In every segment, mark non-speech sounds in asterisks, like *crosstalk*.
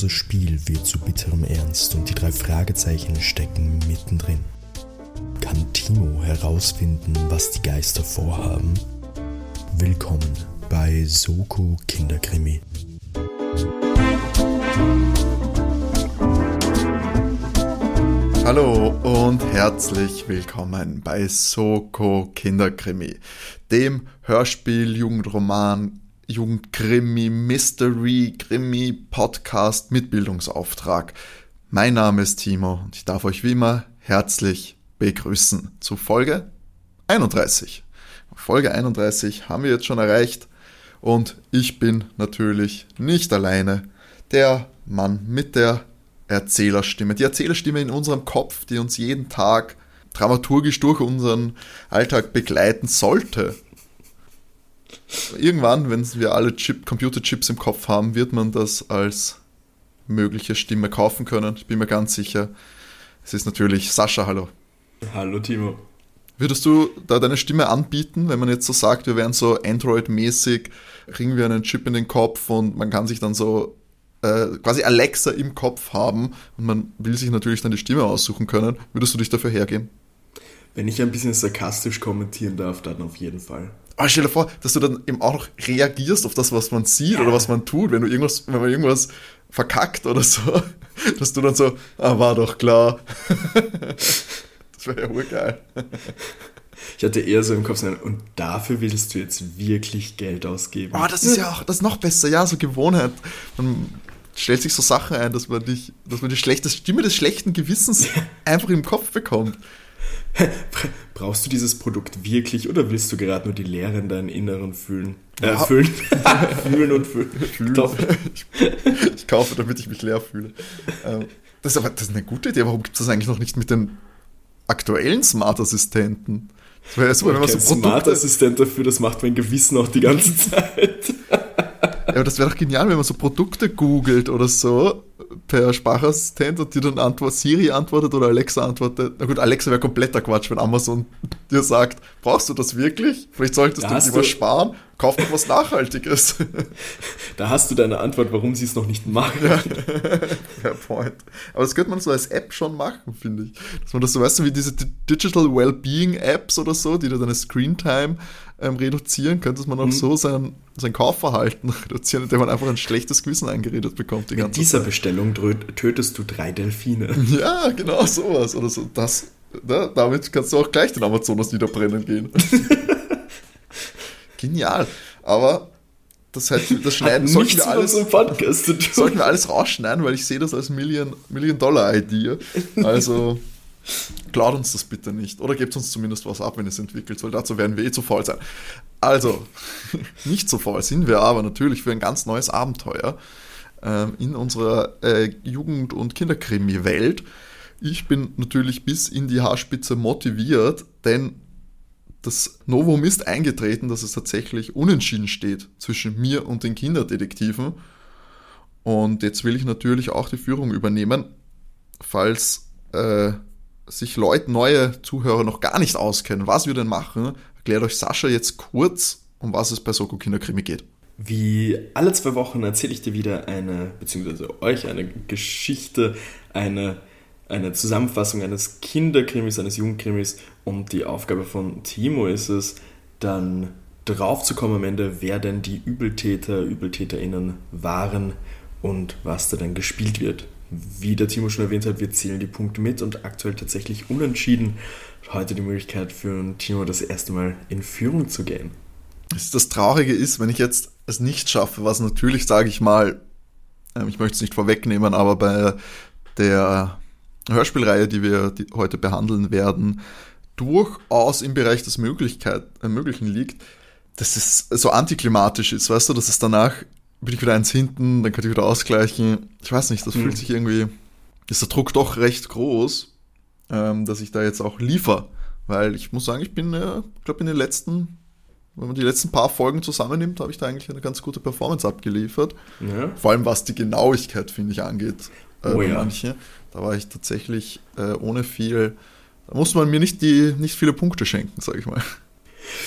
harmloses Spiel wird zu bitterem Ernst und die drei Fragezeichen stecken mittendrin. Kann Timo herausfinden, was die Geister vorhaben? Willkommen bei Soko Kinderkrimi. Hallo und herzlich willkommen bei Soko Kinderkrimi, dem Hörspiel, Jugendroman, Jugendkrimi, Mystery, Krimi, Podcast mit Bildungsauftrag. Mein Name ist Timo und ich darf euch wie immer herzlich begrüßen zu Folge 31. Folge 31 haben wir jetzt schon erreicht und ich bin natürlich nicht alleine. Der Mann mit der Erzählerstimme. Die Erzählerstimme in unserem Kopf, die uns jeden Tag dramaturgisch durch unseren Alltag begleiten sollte. Irgendwann, wenn wir alle Chip, Computerchips im Kopf haben, wird man das als mögliche Stimme kaufen können. Ich bin mir ganz sicher. Es ist natürlich Sascha, hallo. Hallo Timo. Würdest du da deine Stimme anbieten, wenn man jetzt so sagt, wir wären so Android-mäßig, kriegen wir einen Chip in den Kopf und man kann sich dann so äh, quasi Alexa im Kopf haben und man will sich natürlich dann die Stimme aussuchen können. Würdest du dich dafür hergeben? Wenn ich ein bisschen sarkastisch kommentieren darf, dann auf jeden Fall. Aber stell dir vor, dass du dann eben auch noch reagierst auf das, was man sieht ja. oder was man tut, wenn du irgendwas, wenn man irgendwas verkackt oder so, *laughs* dass du dann so, ah, war doch klar. *laughs* das wäre ja urgeil. Ich hatte eher so im Kopf, und dafür willst du jetzt wirklich Geld ausgeben. Oh, das ist ja auch, das ist noch besser, ja, so Gewohnheit. Man stellt sich so Sachen ein, dass man, dich, dass man die schlechte Stimme des schlechten Gewissens *laughs* einfach im Kopf bekommt. Brauchst du dieses Produkt wirklich oder willst du gerade nur die Leere in deinen Inneren fühlen? Äh, füllen. *laughs* fühlen und füllen. fühlen. Ich, ich, kaufe, damit ich mich leer fühle. Ähm, das ist aber das ist eine gute Idee. Warum gibt es das eigentlich noch nicht mit den aktuellen Smart-Assistenten? Das wäre super, wenn man so Smart-Assistent dafür, das macht mein Gewissen auch die ganze *laughs* Zeit. Ja, aber das wäre doch genial, wenn man so Produkte googelt oder so per Sprachassistent und dir dann antwortet, Siri antwortet oder Alexa antwortet. Na gut, Alexa wäre kompletter Quatsch, wenn Amazon dir sagt, brauchst du das wirklich? Vielleicht solltest da du lieber sparen, kauf doch was Nachhaltiges. *laughs* Da hast du deine Antwort, warum sie es noch nicht machen. Ja, *laughs* fair point. Aber das könnte man so als App schon machen, finde ich. Dass man das so, weißt du, wie diese Digital Wellbeing Apps oder so, die dir deine Screentime ähm, reduzieren, könnte man auch mhm. so sein, sein Kaufverhalten *laughs* reduzieren, indem man einfach ein schlechtes Gewissen eingeredet bekommt. Die Mit dieser Zeit. Bestellung tötest du drei Delfine. Ja, genau sowas. Oder so. Das, ne? Damit kannst du auch gleich den Amazonas niederbrennen gehen. Genial. Aber das, heißt, das schneiden sollten wir, alles, sollten wir alles rausschneiden, weil ich sehe das als Million, Million Dollar Idee. Also Klaut uns das bitte nicht. Oder gebt uns zumindest was ab, wenn es entwickelt, weil dazu werden wir eh zu faul sein. Also, *laughs* nicht so faul sind wir aber natürlich für ein ganz neues Abenteuer ähm, in unserer äh, Jugend- und Kinderkrimi-Welt. Ich bin natürlich bis in die Haarspitze motiviert, denn das Novum ist eingetreten, dass es tatsächlich unentschieden steht zwischen mir und den Kinderdetektiven. Und jetzt will ich natürlich auch die Führung übernehmen, falls äh, sich Leute, neue Zuhörer noch gar nicht auskennen, was wir denn machen, erklärt euch Sascha jetzt kurz, um was es bei Soko Kinderkrimi geht. Wie alle zwei Wochen erzähle ich dir wieder eine, beziehungsweise euch eine Geschichte, eine, eine Zusammenfassung eines Kinderkrimis, eines Jugendkrimis und die Aufgabe von Timo ist es, dann drauf zu kommen am Ende, wer denn die Übeltäter, ÜbeltäterInnen waren und was da dann gespielt wird. Wie der Timo schon erwähnt hat, wir zählen die Punkte mit und aktuell tatsächlich unentschieden. Heute die Möglichkeit für Timo das erste Mal in Führung zu gehen. Das Traurige ist, wenn ich jetzt es nicht schaffe, was natürlich, sage ich mal, ähm, ich möchte es nicht vorwegnehmen, aber bei der Hörspielreihe, die wir heute behandeln werden, durchaus im Bereich des Möglichkeit, äh, Möglichen liegt, dass es so antiklimatisch ist, weißt du, dass es danach bin ich wieder eins hinten, dann könnte ich wieder ausgleichen. Ich weiß nicht, das mhm. fühlt sich irgendwie, ist der Druck doch recht groß, ähm, dass ich da jetzt auch liefer. Weil ich muss sagen, ich bin, äh, glaube in den letzten, wenn man die letzten paar Folgen zusammennimmt, habe ich da eigentlich eine ganz gute Performance abgeliefert. Ja. Vor allem was die Genauigkeit, finde ich, angeht. Äh, oh, ja. manche. Da war ich tatsächlich äh, ohne viel, da muss man mir nicht, die, nicht viele Punkte schenken, sage ich mal.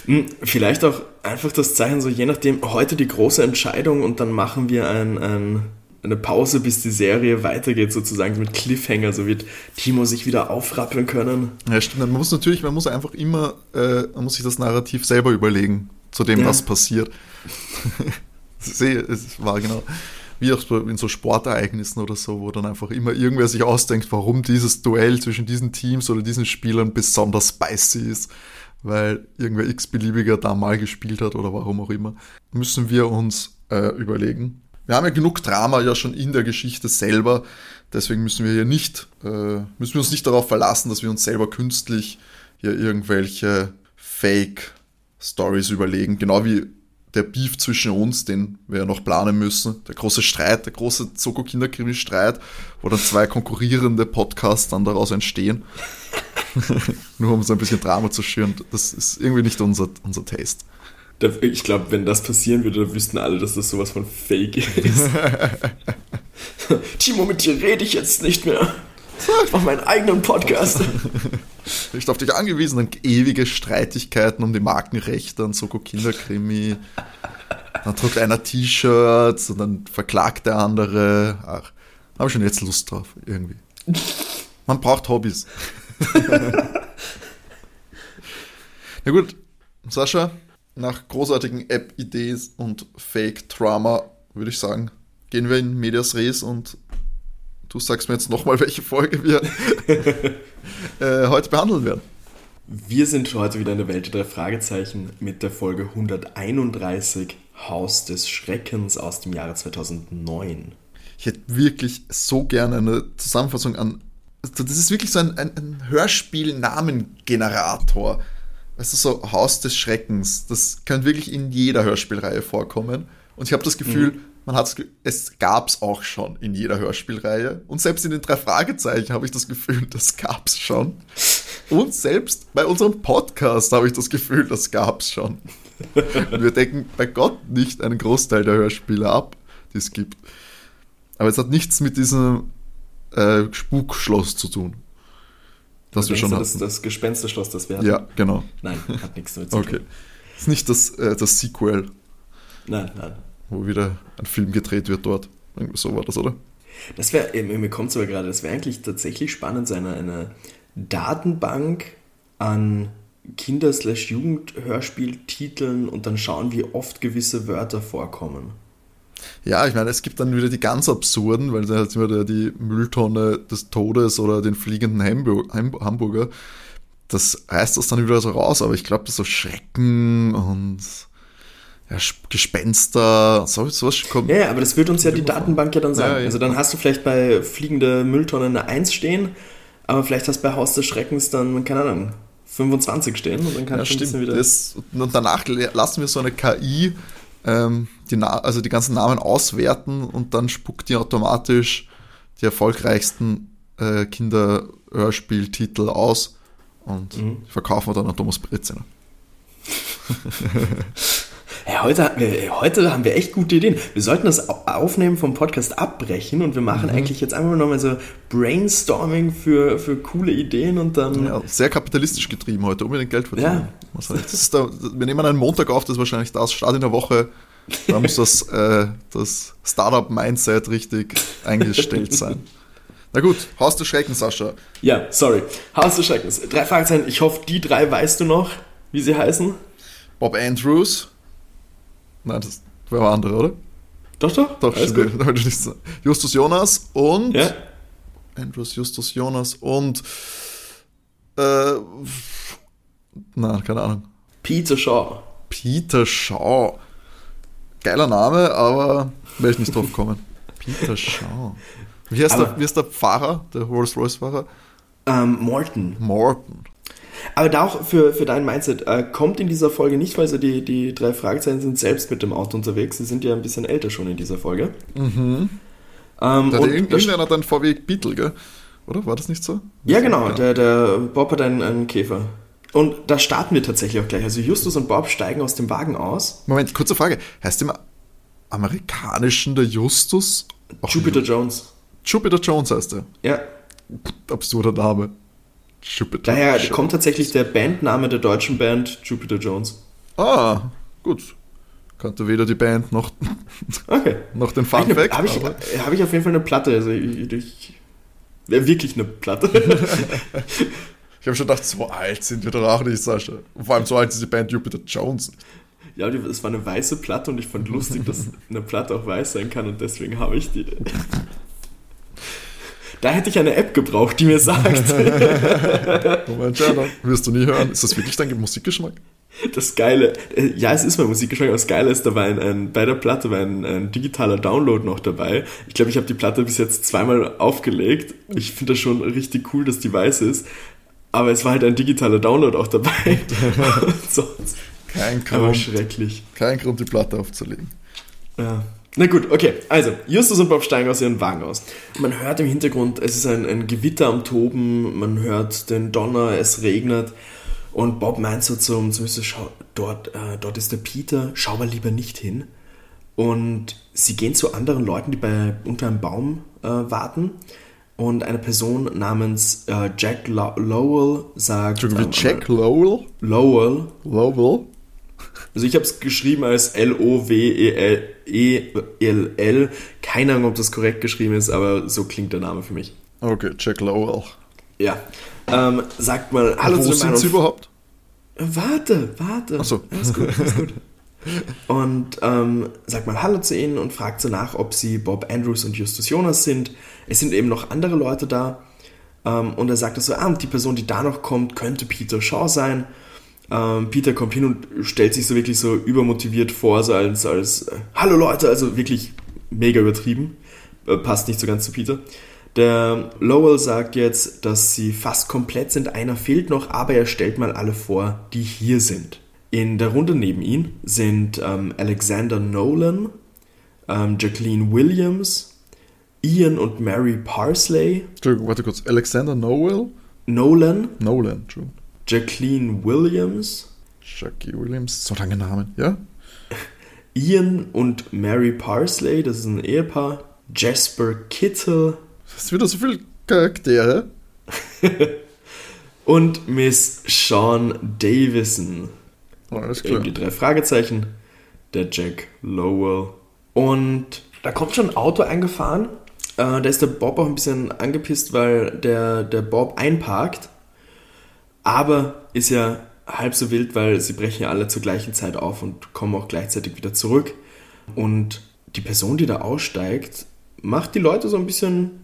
Hm, vielleicht auch einfach das Zeichen, so je nachdem, heute die große Entscheidung und dann machen wir ein, ein eine Pause, bis die Serie weitergeht, sozusagen mit Cliffhanger, so wird Timo sich wieder aufrappeln können. Ja, stimmt. Man muss natürlich, man muss einfach immer, äh, man muss sich das Narrativ selber überlegen, zu dem, ja. was passiert. *laughs* sehe, es war genau wie auch in so Sportereignissen oder so, wo dann einfach immer irgendwer sich ausdenkt, warum dieses Duell zwischen diesen Teams oder diesen Spielern besonders spicy ist, weil irgendwer x-beliebiger da mal gespielt hat oder warum auch immer, müssen wir uns äh, überlegen. Wir haben ja genug Drama ja schon in der Geschichte selber, deswegen müssen wir hier nicht, äh, müssen wir uns nicht darauf verlassen, dass wir uns selber künstlich hier irgendwelche Fake-Stories überlegen, genau wie der Beef zwischen uns, den wir ja noch planen müssen, der große Streit, der große Zoko-Kinderkrimi-Streit, wo dann zwei konkurrierende Podcasts dann daraus entstehen. *laughs* Nur um so ein bisschen Drama zu schüren. Das ist irgendwie nicht unser, unser Taste. Ich glaube, wenn das passieren würde, dann wüssten alle, dass das sowas von Fake ist. *laughs* Timo, mit dir rede ich jetzt nicht mehr. *laughs* Ich mache meinen eigenen Podcast. *laughs* Ich auf dich angewiesen, dann ewige Streitigkeiten um die Markenrechte und Soko Kinderkrimi. Dann druckt einer T-Shirts und dann verklagt der andere. Ach, habe ich schon jetzt Lust drauf, irgendwie. Man braucht Hobbys. *laughs* Na gut, Sascha, nach großartigen App-Ideen und Fake-Drama würde ich sagen, gehen wir in Medias Res und Du sagst mir jetzt nochmal, welche Folge wir *laughs* äh, heute behandeln werden. Wir sind heute wieder in der Welt der Fragezeichen mit der Folge 131 Haus des Schreckens aus dem Jahre 2009. Ich hätte wirklich so gerne eine Zusammenfassung an. Das ist wirklich so ein, ein, ein Hörspiel-Namengenerator. Weißt du, so Haus des Schreckens. Das könnte wirklich in jeder Hörspielreihe vorkommen. Und ich habe das Gefühl, mhm man hat es gab es auch schon in jeder Hörspielreihe. Und selbst in den drei Fragezeichen habe ich das Gefühl, *laughs* das gab es schon. Und selbst bei unserem Podcast habe ich das Gefühl, das gab es schon. Und wir decken bei Gott nicht einen Großteil der Hörspiele ab, die es gibt. Aber es hat nichts mit diesem äh, Spukschloss zu tun. Das wir schon du, das, das Gespensterschloss, das wir hatten? Ja, genau. Nein, hat nichts damit zu tun. Okay. Ist nicht das, äh, das Sequel. Nein, nein wo wieder ein Film gedreht wird dort. Irgendwie so war das, oder? Das wäre, mir kommt es aber gerade, das wäre eigentlich tatsächlich spannend, so eine, eine Datenbank an Kinder-Jugend-Hörspieltiteln und dann schauen, wie oft gewisse Wörter vorkommen. Ja, ich meine, es gibt dann wieder die ganz absurden, weil da hat immer die Mülltonne des Todes oder den fliegenden Hamburger. Das reißt das dann wieder so raus, aber ich glaube, das so Schrecken und ja, Gespenster, so, sowas kommt. Ja, aber das wird uns ja die Datenbank ja dann sagen. Ja, ja. Also dann hast du vielleicht bei fliegende Mülltonne eine 1 stehen, aber vielleicht hast du bei Haus des Schreckens dann, keine Ahnung, 25 stehen und dann kannst ja, stimmt. wieder. Das, und danach lassen wir so eine KI ähm, die, also die ganzen Namen auswerten und dann spuckt die automatisch die erfolgreichsten äh, Kinderhörspieltitel aus und mhm. verkaufen wir dann an Thomas Breziner. *laughs* Hey, heute, wir, heute haben wir echt gute Ideen. Wir sollten das Aufnehmen vom Podcast abbrechen und wir machen mhm. eigentlich jetzt einfach nochmal so Brainstorming für, für coole Ideen und dann. Ja, sehr kapitalistisch getrieben heute, unbedingt Geld verdienen. Ja. Da, wir nehmen einen Montag auf, das ist wahrscheinlich das Start in der Woche. Da muss das, *laughs* äh, das Startup-Mindset richtig eingestellt sein. Na gut, Haus des Schreckens, Sascha. Ja, sorry. Haus des Schreckens. Drei Fragezeichen. Ich hoffe, die drei weißt du noch, wie sie heißen. Bob Andrews. Nein, das war ein anderer, oder? Doch, doch. Doch, stimmt. Justus Jonas und. Ja. Andrews, Justus Jonas und. Äh, nein, keine Ahnung. Peter Shaw. Peter Shaw. Geiler Name, aber wäre ich nicht drauf gekommen. *laughs* Peter Shaw. Wie heißt, der, wie heißt der Fahrer, der Rolls-Royce-Fahrer? Ähm, Morton. Morton. Aber da auch für, für dein Mindset, äh, kommt in dieser Folge nicht, weil sie die, die drei Fragezeichen sind selbst mit dem Auto unterwegs. Sie sind ja ein bisschen älter schon in dieser Folge. Mhm. Ähm, da und irgendwer hat einen VW Beetle, gell? Oder war das nicht so? Ja, genau. Ja. Der, der Bob hat einen, einen Käfer. Und da starten wir tatsächlich auch gleich. Also Justus und Bob steigen aus dem Wagen aus. Moment, kurze Frage. Heißt im amerikanischen der Justus? Jupiter Jones. Jupiter Jones heißt er? Ja. Absurder Name. Jupiter. Daher Jupiter. kommt tatsächlich der Bandname der deutschen Band Jupiter Jones. Ah, gut. Kannte weder die Band noch, okay. *laughs* noch den Fun Fact. Habe ich, hab ich auf jeden Fall eine Platte. Also ich, ich wäre wirklich eine Platte. *laughs* ich habe schon gedacht, so alt sind wir doch auch nicht, Sascha. Und vor allem so alt ist die Band Jupiter Jones. Ja, es war eine weiße Platte und ich fand lustig, dass eine Platte auch weiß sein kann und deswegen habe ich die. Da hätte ich eine App gebraucht, die mir sagt. *laughs* Moment, Jana, wirst du nie hören. Ist das wirklich dein Musikgeschmack? Das Geile, äh, ja, es ist mein Musikgeschmack, aber das Geile ist, da war ein, ein bei der Platte war ein, ein digitaler Download noch dabei. Ich glaube, ich habe die Platte bis jetzt zweimal aufgelegt. Ich finde das schon richtig cool, dass die weiß ist. Aber es war halt ein digitaler Download auch dabei. *laughs* *laughs* sonst, kein Grund. Aber schrecklich. Kein Grund, die Platte aufzulegen. Ja. Na gut, okay. Also, Justus und Bob steigen aus ihren Wagen aus. Man hört im Hintergrund, es ist ein, ein Gewitter am Toben, man hört den Donner, es regnet. Und Bob meint so zum, zum schau, dort, äh, dort ist der Peter, schau mal lieber nicht hin. Und sie gehen zu anderen Leuten, die bei, unter einem Baum äh, warten. Und eine Person namens äh, Jack Lo Lowell sagt. Jack Lowell? Lowell. Lowell. Also ich habe es geschrieben als L-O-W-E-L-L. Keine Ahnung, ob das korrekt geschrieben ist, aber so klingt der Name für mich. Okay, Jack Lowell. Ja. Ähm, sagt mal Hallo Wo zu sind Sie überhaupt? Warte, warte. Achso. Alles gut, alles gut. Und ähm, sagt mal Hallo zu ihnen und fragt so nach, ob sie Bob Andrews und Justus Jonas sind. Es sind eben noch andere Leute da. Ähm, und er sagt so, ah, und die Person, die da noch kommt, könnte Peter Shaw sein. Ähm, Peter kommt hin und stellt sich so wirklich so übermotiviert vor, so als, als äh, Hallo Leute, also wirklich mega übertrieben. Äh, passt nicht so ganz zu Peter. Der Lowell sagt jetzt, dass sie fast komplett sind, einer fehlt noch, aber er stellt mal alle vor, die hier sind. In der Runde neben ihm sind ähm, Alexander Nolan, ähm, Jacqueline Williams, Ian und Mary Parsley. Entschuldigung, warte kurz. Alexander Noel? Nolan. Nolan, Entschuldigung. Jacqueline Williams. Jackie Williams, so lange Namen, ja? *laughs* Ian und Mary Parsley, das ist ein Ehepaar. Jasper Kittle. Das ist wieder so viele Charaktere. *laughs* und Miss Sean Davison. Alles klar. Eben die drei Fragezeichen. Der Jack Lowell. Und da kommt schon ein Auto eingefahren. Äh, da ist der Bob auch ein bisschen angepisst, weil der, der Bob einparkt aber ist ja halb so wild, weil sie brechen ja alle zur gleichen Zeit auf und kommen auch gleichzeitig wieder zurück. Und die Person, die da aussteigt, macht die Leute so ein bisschen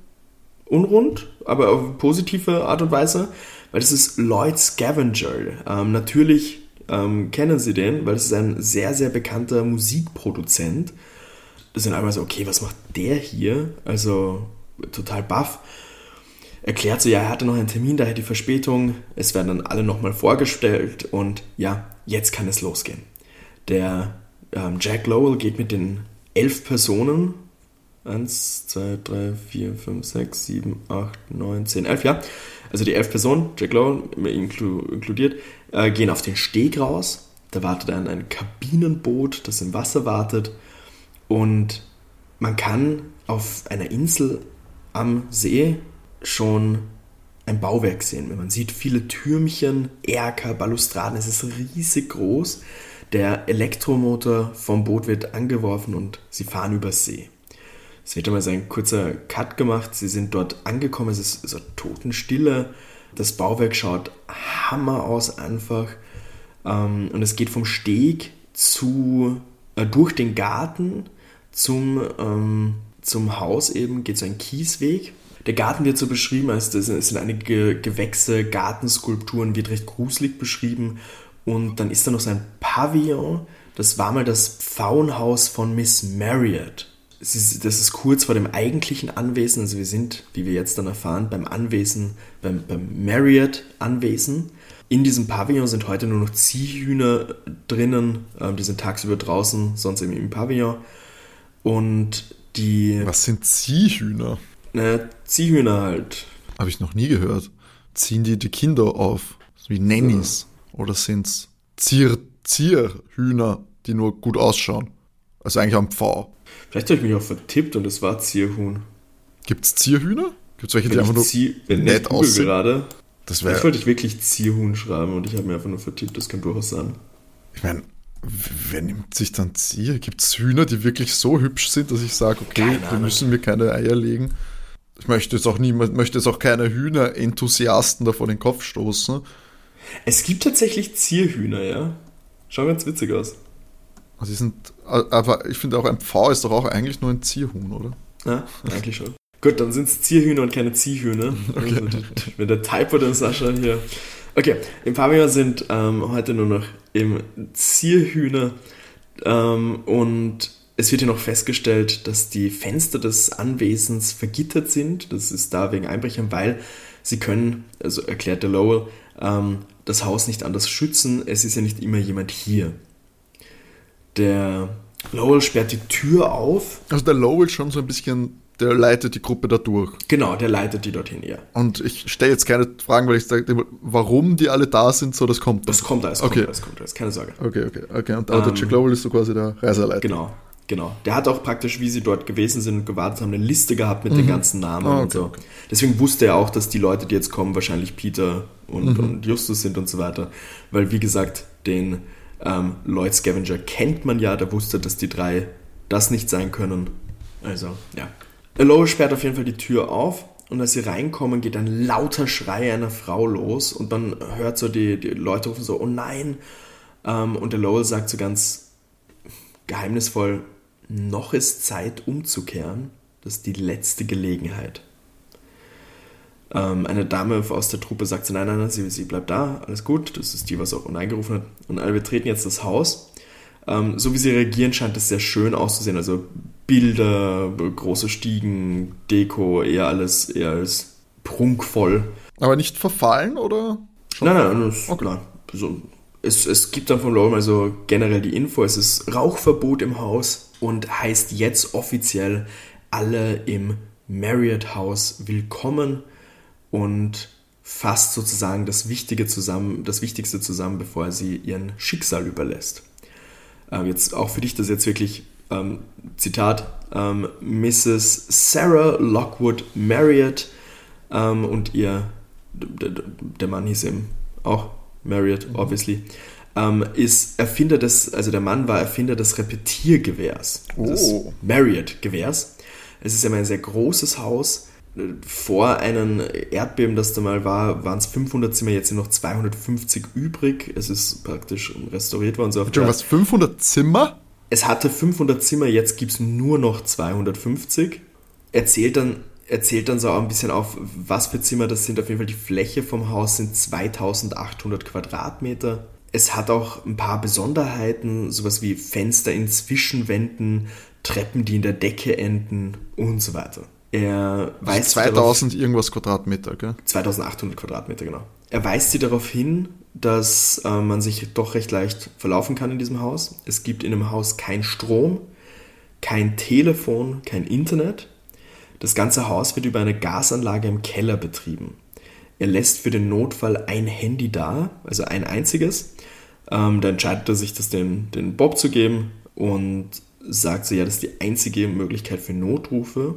unrund, aber auf positive Art und Weise, weil das ist Lloyd Scavenger. Ähm, natürlich ähm, kennen Sie den, weil das ist ein sehr, sehr bekannter Musikproduzent. Das sind einmal so, okay, was macht der hier? Also total baff erklärt so, ja, er hatte noch einen Termin, daher die Verspätung. Es werden dann alle nochmal vorgestellt und ja, jetzt kann es losgehen. Der ähm, Jack Lowell geht mit den elf Personen, 1, 2, 3, 4, 5, 6, 7, 8, 9, 10, 11, ja. Also die elf Personen, Jack Lowell inklu inkludiert, äh, gehen auf den Steg raus. Da wartet dann ein Kabinenboot, das im Wasser wartet. Und man kann auf einer Insel am See schon ein Bauwerk sehen. Man sieht viele Türmchen, Erker, Balustraden, es ist riesig groß. Der Elektromotor vom Boot wird angeworfen und sie fahren übers See. Es wird einmal so ein kurzer Cut gemacht. Sie sind dort angekommen. Es ist so Totenstille. Das Bauwerk schaut Hammer aus einfach. Ähm, und es geht vom Steg zu, äh, durch den Garten zum, ähm, zum Haus eben, geht so ein Kiesweg. Der Garten wird so beschrieben, als es sind einige Gewächse, Gartenskulpturen, wird recht gruselig beschrieben. Und dann ist da noch so ein Pavillon. Das war mal das Pfauenhaus von Miss Marriott. Das ist kurz vor dem eigentlichen Anwesen. Also wir sind, wie wir jetzt dann erfahren, beim Anwesen, beim, beim Marriott-Anwesen. In diesem Pavillon sind heute nur noch Ziehhühner drinnen. Ähm, die sind tagsüber draußen, sonst eben im Pavillon. Und die. Was sind Ziehhühner? Naja, Ziehhühner halt. Habe ich noch nie gehört. Ziehen die die Kinder auf? Wie Nannies? Ja. Oder sind es Zier Zierhühner, die nur gut ausschauen? Also eigentlich am Pfau. Vielleicht habe ich mich auch vertippt und es war Zierhuhn. Gibt es Zierhühner? Gibt es welche, wenn die einfach nur Zieh wenn nett aussehen? gerade. Das wäre. wollte ich wirklich Zierhuhn schreiben und ich habe mir einfach nur vertippt, das kann durchaus sein. Ich meine, Wer nimmt sich dann Zier? Gibt es Hühner, die wirklich so hübsch sind, dass ich sage, okay, die müssen mir keine Eier legen? Ich möchte jetzt auch niemand, möchte jetzt auch keine Hühner-Enthusiasten da vor den Kopf stoßen. Es gibt tatsächlich Zierhühner, ja. Schauen ganz witzig aus. Also die sind, aber ich finde auch ein Pfau ist doch auch eigentlich nur ein Zierhuhn, oder? Ja, eigentlich schon. Gut, dann sind es Zierhühner und keine Ziehhühner. *laughs* Okay. Also, wenn der Typo den Sascha hier. Okay, im Pavillon sind ähm, heute nur noch im Zierhühner ähm, und es wird hier noch festgestellt, dass die Fenster des Anwesens vergittert sind. Das ist da wegen Einbrechern, weil sie können, also erklärt der Lowell, ähm, das Haus nicht anders schützen. Es ist ja nicht immer jemand hier. Der Lowell sperrt die Tür auf. Also der Lowell schon so ein bisschen der leitet die Gruppe da durch. Genau, der leitet die dorthin, ja. Und ich stelle jetzt keine Fragen, weil ich sage, warum die alle da sind, so das kommt. Das kommt alles, okay. kommt alles, kommt alles, keine Sorge. Okay, okay, okay. Und ähm, der Jack Lowell ist so quasi der Reiseleiter. Genau, genau. Der hat auch praktisch, wie sie dort gewesen sind und gewartet haben, eine Liste gehabt mit mhm. den ganzen Namen ah, okay, und so. Okay. Deswegen wusste er auch, dass die Leute, die jetzt kommen, wahrscheinlich Peter und, mhm. und Justus sind und so weiter. Weil, wie gesagt, den ähm, Lloyd Scavenger kennt man ja, der wusste, dass die drei das nicht sein können. Also, ja. Lowe sperrt auf jeden Fall die Tür auf und als sie reinkommen, geht ein lauter Schrei einer Frau los und dann hört so die, die Leute rufen so, oh nein. Ähm, und der Lowell sagt so ganz geheimnisvoll, noch ist Zeit umzukehren. Das ist die letzte Gelegenheit. Ähm, eine Dame aus der Truppe sagt so, nein, nein, nein, sie, sie bleibt da, alles gut. Das ist die, was auch eingerufen hat. Und alle betreten jetzt das Haus. Ähm, so wie sie reagieren, scheint es sehr schön auszusehen. Also Bilder, große Stiegen, Deko, eher alles eher als prunkvoll. Aber nicht verfallen oder? Schon nein, nein, nein, okay. nein. Also, es, es gibt dann von Lowell also generell die Info, es ist Rauchverbot im Haus und heißt jetzt offiziell alle im Marriott House willkommen und fasst sozusagen das Wichtige zusammen, das Wichtigste zusammen, bevor er sie ihren Schicksal überlässt. Ähm, jetzt auch für dich das jetzt wirklich ähm, Zitat, ähm, Mrs. Sarah Lockwood Marriott ähm, und ihr, der Mann hieß eben auch Marriott, obviously, ähm, ist Erfinder des, also der Mann war Erfinder des Repetiergewehrs, oh. des Marriott-Gewehrs. Es ist ja ein sehr großes Haus. Vor einem Erdbeben, das da mal war, waren es 500 Zimmer, jetzt sind noch 250 übrig. Es ist praktisch restauriert worden. So Entschuldigung, was, 500 Zimmer? es hatte 500 Zimmer, jetzt gibt es nur noch 250. Erzählt dann, erzählt dann so auch ein bisschen auf, was für Zimmer das sind. Auf jeden Fall die Fläche vom Haus sind 2800 Quadratmeter. Es hat auch ein paar Besonderheiten, sowas wie Fenster in Zwischenwänden, Treppen, die in der Decke enden und so weiter. Er also weist 2000 darauf, irgendwas Quadratmeter, gell? 2800 Quadratmeter, genau. Er weist sie darauf hin, dass äh, man sich doch recht leicht verlaufen kann in diesem Haus. Es gibt in dem Haus kein Strom, kein Telefon, kein Internet. Das ganze Haus wird über eine Gasanlage im Keller betrieben. Er lässt für den Notfall ein Handy da, also ein einziges. Ähm, da entscheidet er sich, das den, den Bob zu geben und sagt so, ja, das ist die einzige Möglichkeit für Notrufe.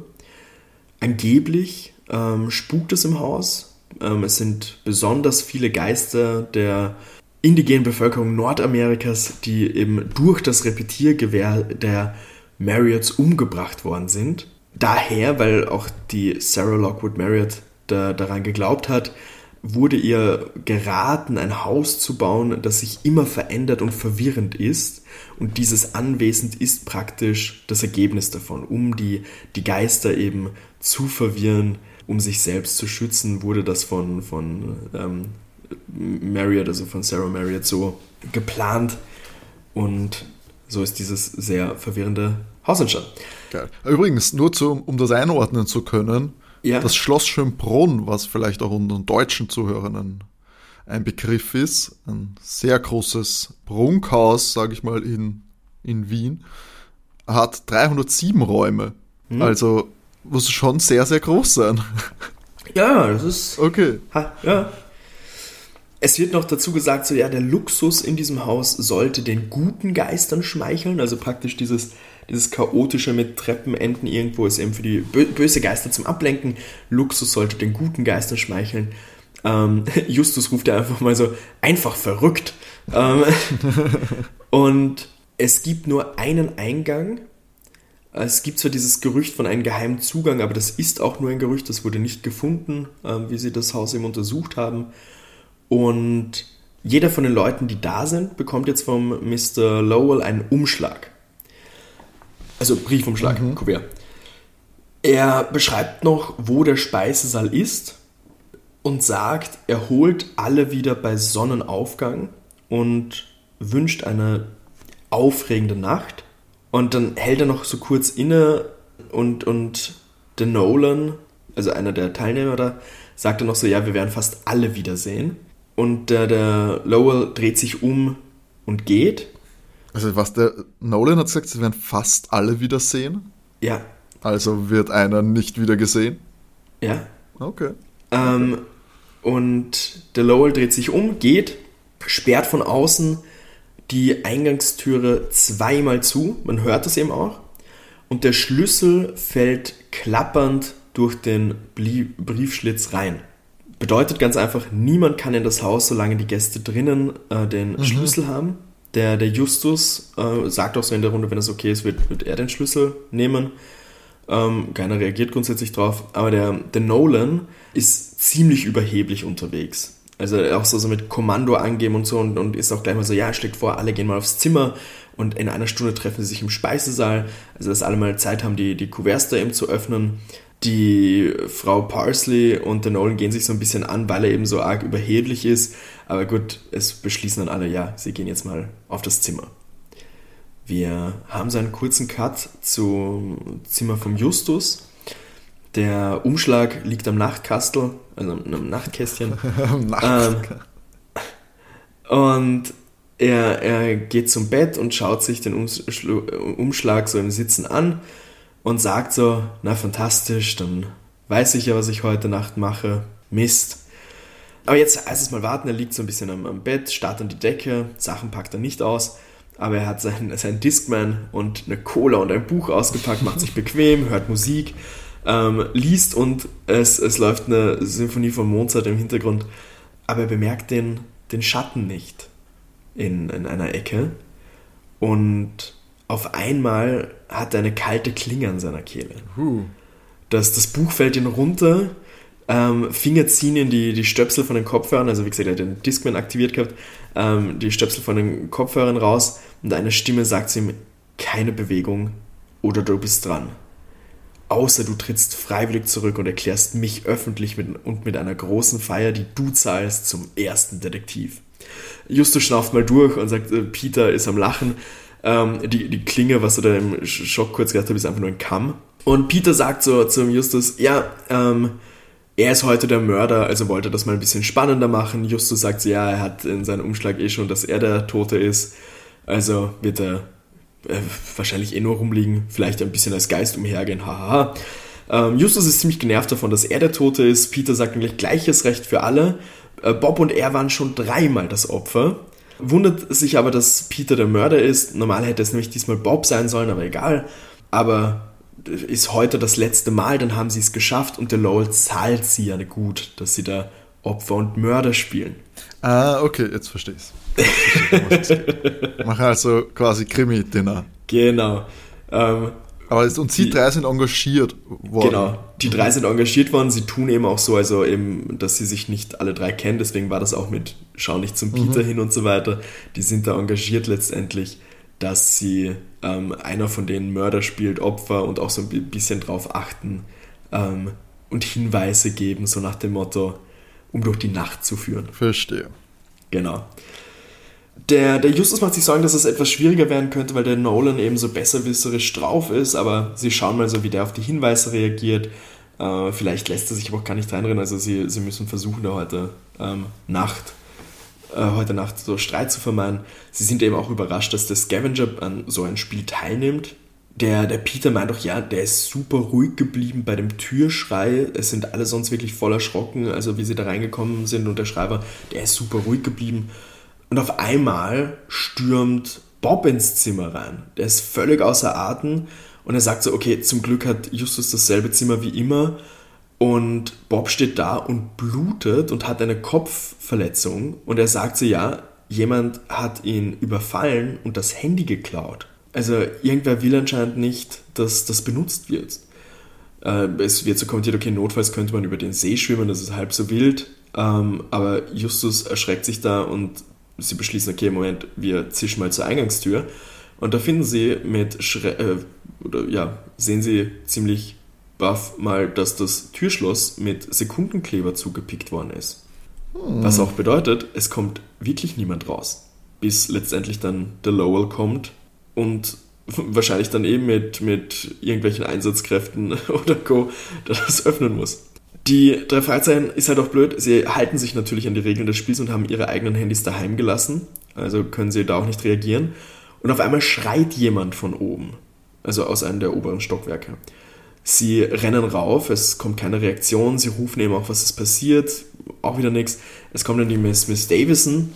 Angeblich ähm, spukt es im Haus, ähm, es sind besonders viele Geister der indigenen Bevölkerung Nordamerikas, die eben durch das Repetiergewehr der Marriotts umgebracht worden sind. Daher, weil auch die Sarah Lockwood Marriott da, daran geglaubt hat, wurde ihr geraten, ein Haus zu bauen, das sich immer verändert und verwirrend ist. Und dieses Anwesen ist praktisch das Ergebnis davon, um die, die Geister eben zu verwirren, um sich selbst zu schützen, wurde das von, von ähm, Marriott, also von Sarah Marriott, so geplant. Und so ist dieses sehr verwirrende Haus entstanden. Geil. Übrigens, nur zu, um das einordnen zu können, ja. das Schloss Schönbrunn, was vielleicht auch unseren deutschen Zuhörern ein Begriff ist, ein sehr großes Prunkhaus, sage ich mal, in, in Wien, hat 307 Räume. Hm. Also muss schon sehr, sehr groß sein. Ja, das ist. Okay. Ja. Es wird noch dazu gesagt, so ja, der Luxus in diesem Haus sollte den guten Geistern schmeicheln, also praktisch dieses, dieses chaotische mit Treppenenden irgendwo ist eben für die böse Geister zum Ablenken. Luxus sollte den guten Geistern schmeicheln. Ähm, *laughs* Justus ruft ja einfach mal so, einfach verrückt. Ähm, *laughs* und es gibt nur einen Eingang. Es gibt zwar dieses Gerücht von einem geheimen Zugang, aber das ist auch nur ein Gerücht, das wurde nicht gefunden, ähm, wie sie das Haus eben untersucht haben. Und jeder von den Leuten, die da sind, bekommt jetzt vom Mr. Lowell einen Umschlag. Also Briefumschlag, mhm. Kuvert. Er beschreibt noch, wo der Speisesaal ist und sagt, er holt alle wieder bei Sonnenaufgang und wünscht eine aufregende Nacht. Und dann hält er noch so kurz inne und, und der Nolan, also einer der Teilnehmer da, sagt dann noch so, ja, wir werden fast alle wiedersehen. Und der, der Lowell dreht sich um und geht. Also was der Nolan hat gesagt, sie werden fast alle wiedersehen? Ja. Also wird einer nicht wieder gesehen? Ja. Okay. Ähm, und der Lowell dreht sich um, geht, sperrt von außen die Eingangstüre zweimal zu. Man hört das eben auch. Und der Schlüssel fällt klappernd durch den Briefschlitz rein. Bedeutet ganz einfach, niemand kann in das Haus, solange die Gäste drinnen äh, den mhm. Schlüssel haben. Der, der Justus äh, sagt auch so in der Runde, wenn es okay ist, wird, wird er den Schlüssel nehmen. Ähm, keiner reagiert grundsätzlich drauf. Aber der, der Nolan ist ziemlich überheblich unterwegs. Also auch so, so mit Kommando angeben und so und, und ist auch gleich mal so, ja, schlägt vor, alle gehen mal aufs Zimmer und in einer Stunde treffen sie sich im Speisesaal. Also dass alle mal Zeit haben, die, die Kuverts da eben zu öffnen. Die Frau Parsley und der Nolan gehen sich so ein bisschen an, weil er eben so arg überheblich ist. Aber gut, es beschließen dann alle, ja, sie gehen jetzt mal auf das Zimmer. Wir haben so einen kurzen Cut zum Zimmer vom Justus. Der Umschlag liegt am Nachtkastel, also am Nachtkästchen. *laughs* ähm, und er, er geht zum Bett und schaut sich den Umschlag so im Sitzen an und sagt so, na fantastisch, dann weiß ich ja, was ich heute Nacht mache. Mist. Aber jetzt heißt es mal warten, er liegt so ein bisschen am, am Bett, starrt an die Decke, Sachen packt er nicht aus aber er hat seinen, *laughs* seinen Discman und eine Cola und ein Buch ausgepackt, macht sich bequem, hört Musik, ähm, liest und es, es läuft eine Symphonie von Mozart im Hintergrund, aber er bemerkt den, den Schatten nicht in, in einer Ecke und auf einmal hat er eine kalte Klinge an seiner Kehle. Uh. Das, das Buch fällt ihn runter ähm, Finger ziehen in die, die Stöpsel von den Kopfhörern, also wie gesagt, er hat den Discman aktiviert gehabt, ähm, die Stöpsel von den Kopfhörern raus und eine Stimme sagt zu ihm, keine Bewegung oder du bist dran. Außer du trittst freiwillig zurück und erklärst mich öffentlich mit, und mit einer großen Feier, die du zahlst, zum ersten Detektiv. Justus schnauft mal durch und sagt, äh, Peter ist am Lachen. Ähm, die, die Klinge, was er da im Schock kurz gedacht hat, ist einfach nur ein Kamm. Und Peter sagt so zum Justus, ja, ähm, er ist heute der Mörder, also wollte das mal ein bisschen spannender machen. Justus sagt, ja, er hat in seinem Umschlag eh schon, dass er der Tote ist. Also wird er äh, wahrscheinlich eh nur rumliegen, vielleicht ein bisschen als Geist umhergehen, haha. Ähm, Justus ist ziemlich genervt davon, dass er der Tote ist. Peter sagt nämlich gleiches Recht für alle. Äh, Bob und er waren schon dreimal das Opfer. Wundert sich aber, dass Peter der Mörder ist. Normal hätte es nämlich diesmal Bob sein sollen, aber egal. Aber ist heute das letzte Mal, dann haben sie es geschafft und der Lowell zahlt sie ja gut, dass sie da Opfer und Mörder spielen. Ah, okay, jetzt verstehe ich's. ich. Machen also quasi Krimi-Dinner. Genau. Ähm, aber und sie die, drei sind engagiert worden. Genau, die drei sind engagiert worden. Sie tun eben auch so, also eben, dass sie sich nicht alle drei kennen. Deswegen war das auch mit Schau nicht zum Peter mhm. hin und so weiter. Die sind da engagiert letztendlich dass sie ähm, einer von denen Mörder spielt, Opfer und auch so ein bisschen drauf achten ähm, und Hinweise geben, so nach dem Motto, um durch die Nacht zu führen. Verstehe. Genau. Der, der Justus macht sich Sorgen, dass es etwas schwieriger werden könnte, weil der Nolan eben so besserwisserisch drauf ist, aber sie schauen mal so, wie der auf die Hinweise reagiert. Äh, vielleicht lässt er sich aber auch gar nicht reinrennen, also sie, sie müssen versuchen, da heute ähm, Nacht heute Nacht so Streit zu vermeiden. Sie sind eben auch überrascht, dass der Scavenger an so ein Spiel teilnimmt. Der, der Peter meint doch, ja, der ist super ruhig geblieben bei dem Türschrei. Es sind alle sonst wirklich voll erschrocken, also wie sie da reingekommen sind und der Schreiber, der ist super ruhig geblieben. Und auf einmal stürmt Bob ins Zimmer rein. Der ist völlig außer Atem und er sagt so, okay, zum Glück hat Justus dasselbe Zimmer wie immer Und Bob steht da und blutet und hat eine Kopfverletzung. Und er sagt sie, ja, jemand hat ihn überfallen und das Handy geklaut. Also irgendwer will anscheinend nicht, dass das benutzt wird. Äh, es wird so kommentiert, okay, notfalls könnte man über den See schwimmen, das ist halb so wild. Ähm, aber Justus erschreckt sich da und sie beschließen, okay, Moment, wir zischen mal zur Eingangstür. Und da finden sie mit Schre äh, oder ja, sehen sie ziemlich baff mal, dass das Türschloss mit Sekundenkleber zugepickt worden ist. Hm. Was auch bedeutet, es kommt wirklich niemand raus. Bis letztendlich dann der Lowell kommt und *laughs* wahrscheinlich dann eben mit, mit irgendwelchen Einsatzkräften *laughs* oder Co. das öffnen muss. Die drei Fragezeichen ist halt auch blöd. Sie halten sich natürlich an die Regeln des Spiels und haben ihre eigenen Handys daheim gelassen. Also können sie da auch nicht reagieren. Und auf einmal schreit jemand von oben. Also aus einem der oberen Stockwerke. Sie rennen rauf, es kommt keine Reaktion. Sie rufen eben auch, was ist passiert. Auch wieder nichts. Es kommt dann die Miss, Miss Davison,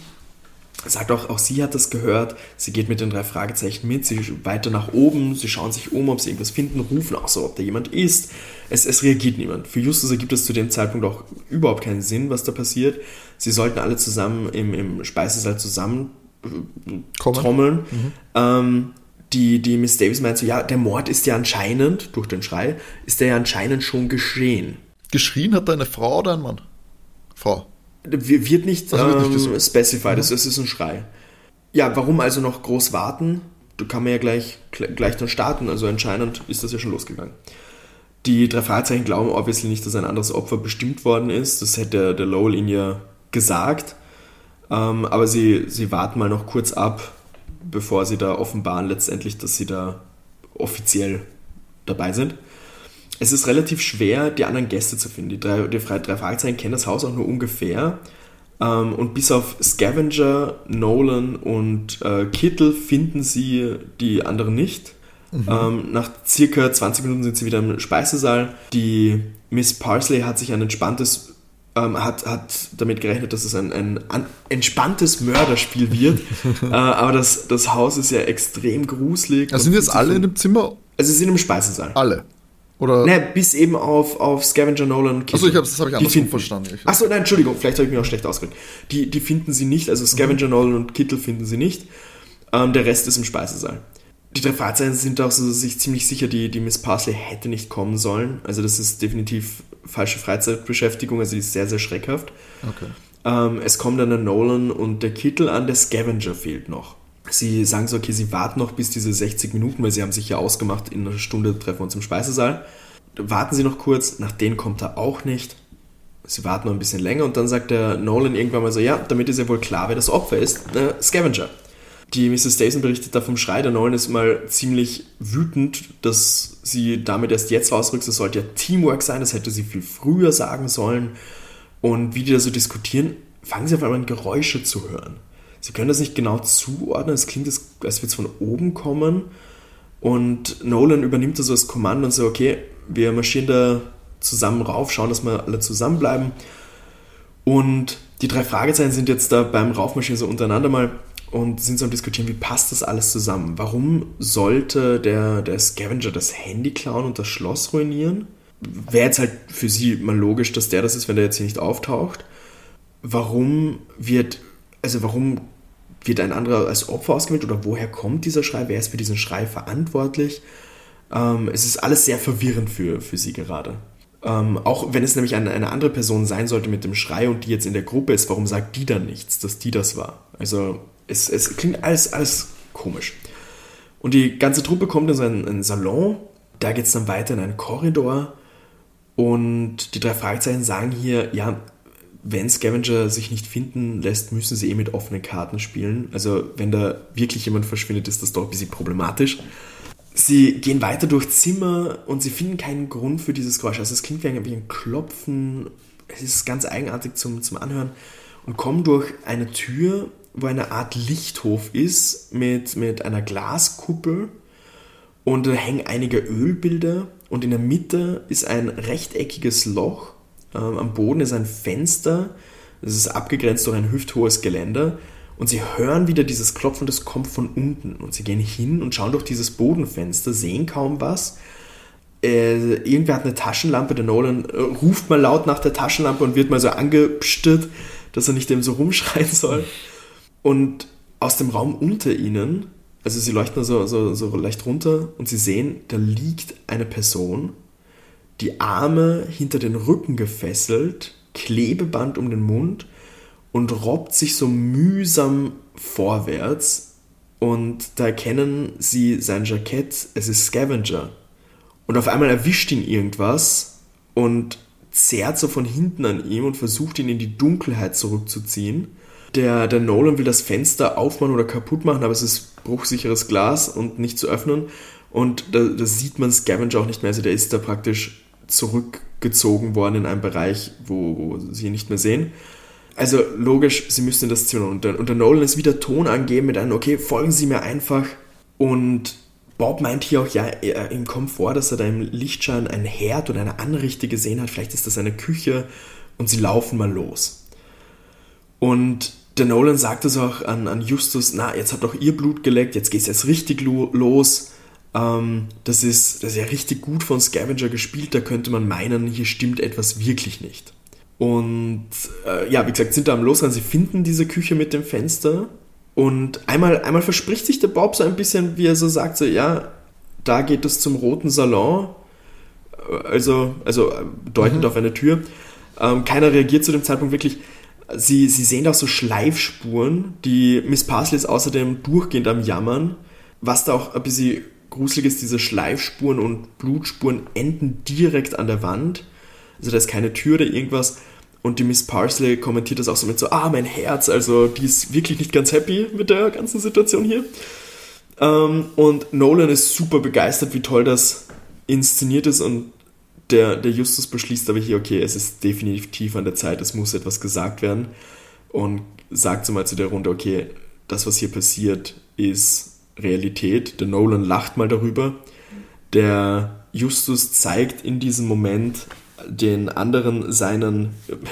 sagt auch, auch sie hat das gehört. Sie geht mit den drei Fragezeichen mit, sie weiter nach oben, sie schauen sich um, ob sie irgendwas finden, rufen auch so, ob da jemand ist. Es, es reagiert niemand. Für Justus ergibt es zu dem Zeitpunkt auch überhaupt keinen Sinn, was da passiert. Sie sollten alle zusammen im, im Speisesaal zusammen äh, trommeln. Mhm. Ähm, die, die Miss Davis meint so, ja, der Mord ist ja anscheinend, durch den Schrei, ist der ja anscheinend schon geschehen. Geschrien hat deine Frau oder ein Mann? Frau. Wird nicht, also ähm, nicht specified, mhm. es ist ein Schrei. Ja, warum also noch groß warten? Du kann man ja gleich, gleich dann starten, also anscheinend ist das ja schon losgegangen. Die drei Fragezeichen glauben obviously nicht, dass ein anderes Opfer bestimmt worden ist. Das hätte der Lowell ihnen ja gesagt. Ähm, aber sie, sie warten mal noch kurz ab, bevor sie da offenbaren letztendlich, dass sie da offiziell dabei sind es ist relativ schwer, die anderen Gäste zu finden. Die drei, die drei Fragezeichen kennen das Haus auch nur ungefähr. Ähm, und bis auf Scavenger, Nolan und äh, Kittel finden sie die anderen nicht. Mhm. Ähm, nach circa 20 Minuten sind sie wieder im Speisesaal. Die Miss Parsley hat sich ein entspanntes ähm, hat, hat damit gerechnet, dass es ein, ein, ein entspanntes Mörderspiel wird. *laughs* äh, aber das, das Haus ist ja extrem gruselig. Also sind jetzt alle in dem Zimmer? Also sie sind im Speisesaal. Alle. Oder? Ne, bis eben auf, auf Scavenger Nolan Kittel. Achso, ich hab, das habe ich anders finden, verstanden. Achso, nein, Entschuldigung, vielleicht habe ich mich auch schlecht ausgedrückt. Die, die finden sie nicht, also Scavenger mhm. Nolan und Kittel finden sie nicht. Ähm, der Rest ist im Speisesaal. Die drei Fahrzeuge sind auch so sich ziemlich sicher, die, die Miss Parsley hätte nicht kommen sollen. Also das ist definitiv falsche Freizeitbeschäftigung, also die ist sehr, sehr schreckhaft. Okay. Ähm, es kommen dann der Nolan und der Kittel an, der Scavenger fehlt noch. Sie sagen so, okay, sie warten noch bis diese 60 Minuten, weil sie haben sich ja ausgemacht, in einer Stunde treffen wir uns im Speisesaal. Warten Sie noch kurz, nach denen kommt er auch nicht. Sie warten noch ein bisschen länger und dann sagt der Nolan irgendwann mal so, ja, damit ist ja wohl klar, wer das Opfer ist, äh, Scavenger. Die Mrs. Stason berichtet da vom Schrei. Der Nolan ist mal ziemlich wütend, dass sie damit erst jetzt rausrückt. Das sollte ja Teamwork sein, das hätte sie viel früher sagen sollen. Und wie die da so diskutieren, fangen sie auf einmal an, Geräusche zu hören. Sie können das nicht genau zuordnen. Es klingt, als würde es von oben kommen. Und Nolan übernimmt da so das Kommando und so, okay, wir marschieren da zusammen rauf, schauen, dass wir alle zusammenbleiben. Und die drei Fragezeichen sind jetzt da beim Raufmarschieren so untereinander mal und sind so am Diskutieren, wie passt das alles zusammen? Warum sollte der, der Scavenger das Handy klauen und das Schloss ruinieren? Wäre jetzt halt für sie mal logisch, dass der das ist, wenn der jetzt hier nicht auftaucht. Warum wird, also warum wird ein anderer als Opfer ausgewählt oder woher kommt dieser Schrei? Wer ist für diesen Schrei verantwortlich? Ähm, es ist alles sehr verwirrend für, für sie gerade. Ähm, auch wenn es nämlich eine, eine andere Person sein sollte mit dem Schrei und die jetzt in der Gruppe ist, warum sagt die dann nichts, dass die das war? Also es, es klingt alles, alles komisch. Und die ganze Truppe kommt in so einen, Salon, da geht es dann weiter in einen Korridor und die drei Fragezeichen sagen hier, ja, wenn Scavenger sich nicht finden lässt, müssen sie eh mit offenen Karten spielen. Also wenn da wirklich jemand verschwindet, ist das doch ein bisschen problematisch. Sie gehen weiter durch Zimmer und sie finden keinen Grund für dieses Geräusch. Also es klingt wie ein Klopfen. Es ist ganz eigenartig zum, zum Anhören. Und kommen durch eine Tür, wo eine Art Lichthof ist mit, mit einer Glaskuppel. Und da hängen einige Ölbilder. Und in der Mitte ist ein rechteckiges Loch ähm, am Boden ist ein Fenster, das ist abgegrenzt durch ein hüfthohes Geländer. Und sie hören wieder dieses Klopfen, das kommt von unten. Und sie gehen hin und schauen durch dieses Bodenfenster, sehen kaum was. äh, irgendwer hat eine Taschenlampe, der Nolan äh, ruft mal laut nach der Taschenlampe und wird mal so angepstet, dass er nicht dem so rumschreien soll. Und aus dem Raum unter ihnen, also sie leuchten so, so, so leicht runter und sie sehen, da liegt eine Person, die Arme hinter den Rücken gefesselt, Klebeband um den Mund und robbt sich so mühsam vorwärts. Und da erkennen sie sein Jackett, es ist Scavenger. Und auf einmal erwischt ihn irgendwas und zerrt so von hinten an ihm und versucht ihn in die Dunkelheit zurückzuziehen. Der, der Nolan will das Fenster aufmachen oder kaputt machen, aber es ist bruchsicheres Glas und nicht zu öffnen. Und da, da sieht man Scavenger auch nicht mehr. Also der ist da praktisch zurückgezogen worden in einen Bereich, wo, wo sie ihn nicht mehr sehen. Also logisch, sie müssen das Zimmer. Und und der Nolan ist wieder Ton angeben mit einem, okay, folgen Sie mir einfach. Und Bob meint hier auch, ja, ihm kommt vor, dass er da im Lichtschein ein Herd oder eine Anrichte gesehen hat. Vielleicht ist das eine Küche und sie laufen mal los. Und der Nolan sagt es auch an, an Justus, na, jetzt hat doch ihr Blut geleckt, jetzt geht es jetzt richtig lo los. Ähm, das, ist, das ist ja richtig gut von Scavenger gespielt, da könnte man meinen, hier stimmt etwas wirklich nicht. Und äh, ja, wie gesagt, sind da am Losrennen, sie finden diese Küche mit dem Fenster und einmal, einmal verspricht sich der Bob so ein bisschen, wie er so sagt, so, ja, da geht es zum roten Salon, also, also deutend mhm. auf eine Tür. Ähm, keiner reagiert zu dem Zeitpunkt wirklich. Sie, sie sehen auch so Schleifspuren. Die Miss Parsley ist außerdem durchgehend am Jammern. Was da auch ein bisschen gruselig ist, diese Schleifspuren und Blutspuren enden direkt an der Wand. Also da ist keine Tür oder irgendwas. Und die Miss Parsley kommentiert das auch so mit so, ah, mein Herz. Also die ist wirklich nicht ganz happy mit der ganzen Situation hier. Ähm, und Nolan ist super begeistert, wie toll das inszeniert ist. Und der, der Justus beschließt aber hier, okay, es ist definitiv an der Zeit, es muss etwas gesagt werden. Und sagt so mal zu der Runde, okay, das, was hier passiert, ist Realität. Der Nolan lacht mal darüber. Der Justus zeigt in diesem Moment den anderen seinen,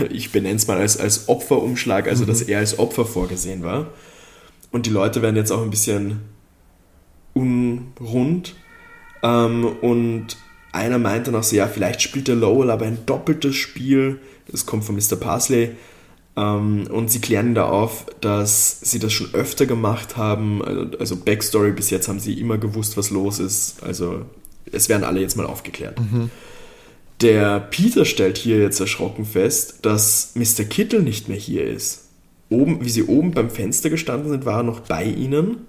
ich benenne es mal als, als Opferumschlag, also mhm. dass er als Opfer vorgesehen war. Und die Leute werden jetzt auch ein bisschen unrund. Ähm, und einer meint dann auch so, ja, vielleicht spielt der Lowell aber ein doppeltes Spiel. Das kommt von Mr. Parsley. Ähm, und sie klären da auf, dass sie das schon öfter gemacht haben. Also, also Backstory, bis jetzt haben sie immer gewusst, was los ist. Also es werden alle jetzt mal aufgeklärt. Mhm. Der Peter stellt hier jetzt erschrocken fest, dass Mr. Kittel nicht mehr hier ist. Oben, wie sie oben beim Fenster gestanden sind, war er noch bei ihnen,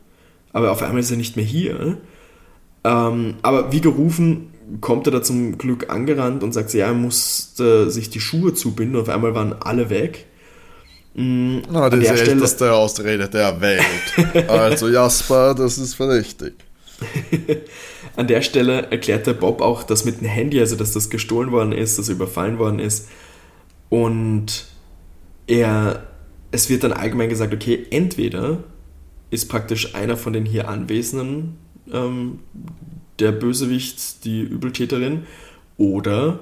aber auf einmal ist er nicht mehr hier. Ähm, aber wie gerufen, kommt er da zum Glück angerannt und sagt, ja, er musste sich die Schuhe zubinden. Auf einmal waren alle weg. Mhm, Na, das ist der älteste Ausrede der Welt. also Jasper, das ist verdächtig. *laughs* An der Stelle erklärt der Bob auch das mit dem Handy, also dass das gestohlen worden ist, dass er überfallen worden ist. Und er, es wird dann allgemein gesagt, okay, entweder ist praktisch einer von den hier Anwesenden ähm, der Bösewicht, die Übeltäterin, oder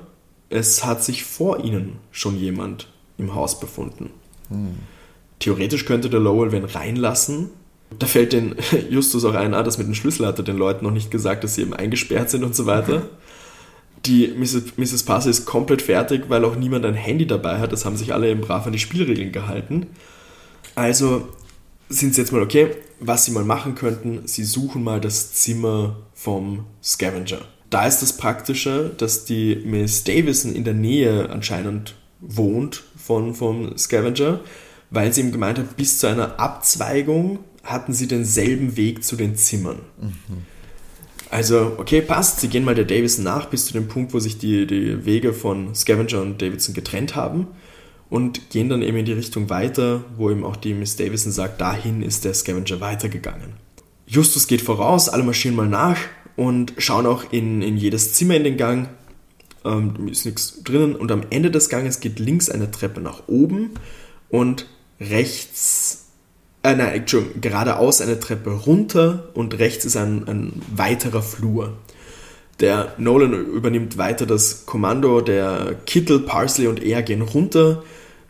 es hat sich vor ihnen schon jemand im Haus befunden. Hm. Theoretisch könnte der Lowell wen reinlassen, da fällt den *laughs* Justus auch ein, ah, das mit dem Schlüssel hat er den Leuten noch nicht gesagt, dass sie eben eingesperrt sind und so weiter. Die Mrs. Mrs. Parsley ist komplett fertig, weil auch niemand ein Handy dabei hat. Das haben sich alle eben brav an die Spielregeln gehalten. Also sind sie jetzt mal okay, was sie mal machen könnten, sie suchen mal das Zimmer vom Scavenger. Da ist das Praktische, dass die Miss Davison in der Nähe anscheinend wohnt von, vom Scavenger, weil sie ihm gemeint hat, bis zu einer Abzweigung hatten sie denselben Weg zu den Zimmern. Mhm. Also, okay, passt. Sie gehen mal der Davidson nach bis zu dem Punkt, wo sich die, die Wege von Scavenger und Davidson getrennt haben und gehen dann eben in die Richtung weiter, wo eben auch die Miss Davison sagt, dahin ist der Scavenger weitergegangen. Justus geht voraus, alle marschieren mal nach und schauen auch in, in jedes Zimmer in den Gang. Ähm, ist nichts drinnen und am Ende des Ganges geht links eine Treppe nach oben und rechts äh, nein, Entschuldigung, geradeaus eine Treppe runter und rechts ist ein, ein weiterer Flur. Der Nolan übernimmt weiter das Kommando, der Kittel, Parsley und er gehen runter,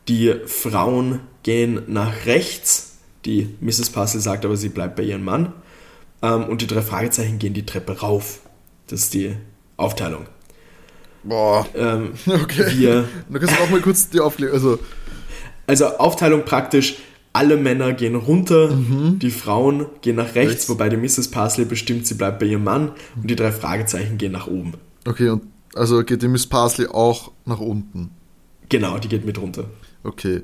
die Frauen gehen nach rechts, die Mrs. Parsley sagt aber, sie bleibt bei ihrem Mann, ähm, und die drei Fragezeichen gehen die Treppe rauf. Das ist die Aufteilung. Boah. Ähm, *laughs* okay. Wir, *laughs* du kannst auch mal kurz die Aufklärung. Also. also Aufteilung praktisch. Alle Männer gehen runter, mhm. die Frauen gehen nach rechts, rechts, wobei die Mrs. Parsley bestimmt, sie bleibt bei ihrem Mann und die drei Fragezeichen gehen nach oben. Okay, und also geht die Miss Parsley auch nach unten? Genau, die geht mit runter. Okay.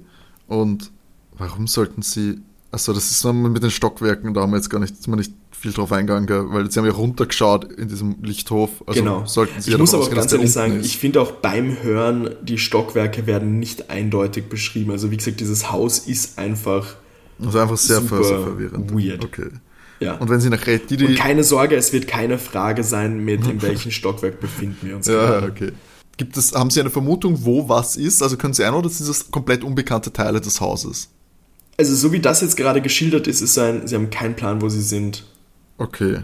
Und warum sollten sie. Achso, das ist mit den Stockwerken, da haben wir jetzt gar nicht, nicht viel drauf eingegangen, weil sie haben ja runtergeschaut in diesem Lichthof. Also genau. sollten sie Ich ja muss aber auch ganz ehrlich sagen, ist. ich finde auch beim Hören, die Stockwerke werden nicht eindeutig beschrieben. Also wie gesagt, dieses Haus ist einfach. Also einfach sehr, super sehr verwirrend. Weird. Okay. Ja. Und wenn sie nach die, die Und keine Sorge, es wird keine Frage sein, mit in welchem Stockwerk befinden wir uns. Ja, gerade. okay. Gibt es, haben Sie eine Vermutung, wo was ist? Also können Sie ein oder sind das komplett unbekannte Teile des Hauses? Also so wie das jetzt gerade geschildert ist, ist ein, Sie haben keinen Plan, wo Sie sind. Okay.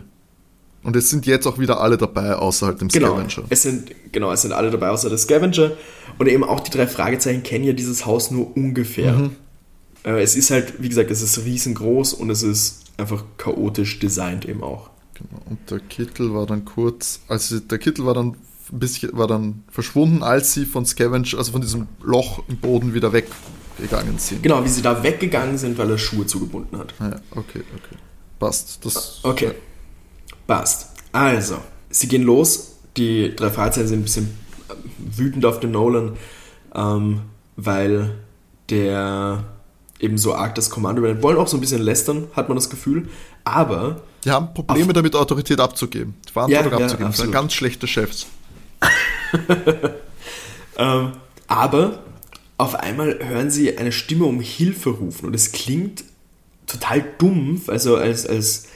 Und es sind jetzt auch wieder alle dabei, außerhalb dem genau, Scavenger. Es sind, genau, es sind alle dabei, außer der Scavenger. Und eben auch die drei Fragezeichen kennen ja dieses Haus nur ungefähr. Mhm. Äh, es ist halt, wie gesagt, es ist riesengroß und es ist einfach chaotisch designt eben auch. Genau. Und der Kittel war dann kurz, also der Kittel war dann ein bisschen, war dann verschwunden, als sie von Scavenger, also von diesem Loch im Boden wieder weggegangen sind. Genau, wie sie da weggegangen sind, weil er Schuhe zugebunden hat. Ah ja, okay, okay. Passt. Das, okay. Ja. Passt. Also, sie gehen los. Die drei Fragezeichen sind ein bisschen wütend auf den Nolan, ähm, weil der eben so arg das Kommando übernimmt. Wollen auch so ein bisschen lästern, hat man das Gefühl. Aber. Die haben Probleme damit, Autorität abzugeben. Die Verantwortung ja, abzugeben. Ja, das sind ganz schlechte Chefs. *laughs* ähm, aber auf einmal hören sie eine Stimme um Hilfe rufen und es klingt total dumpf, also als, als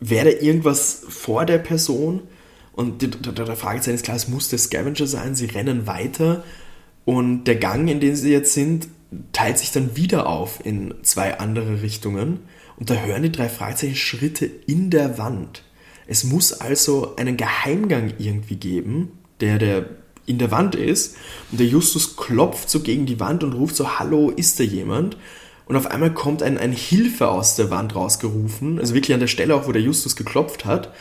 wäre irgendwas vor der Person und der Fragezeichen ist klar, es muss der Scavenger sein, sie rennen weiter und der Gang, in dem sie jetzt sind, teilt sich dann wieder auf in zwei andere Richtungen und da hören die drei Fragezeichen Schritte in der Wand. Es muss also einen Geheimgang irgendwie geben, der, der in der Wand ist und der Justus klopft so gegen die Wand und ruft so, hallo, ist da jemand? Und auf einmal kommt ein, ein Hilfe aus der Wand rausgerufen, also wirklich an der Stelle auch, wo der Justus geklopft hat.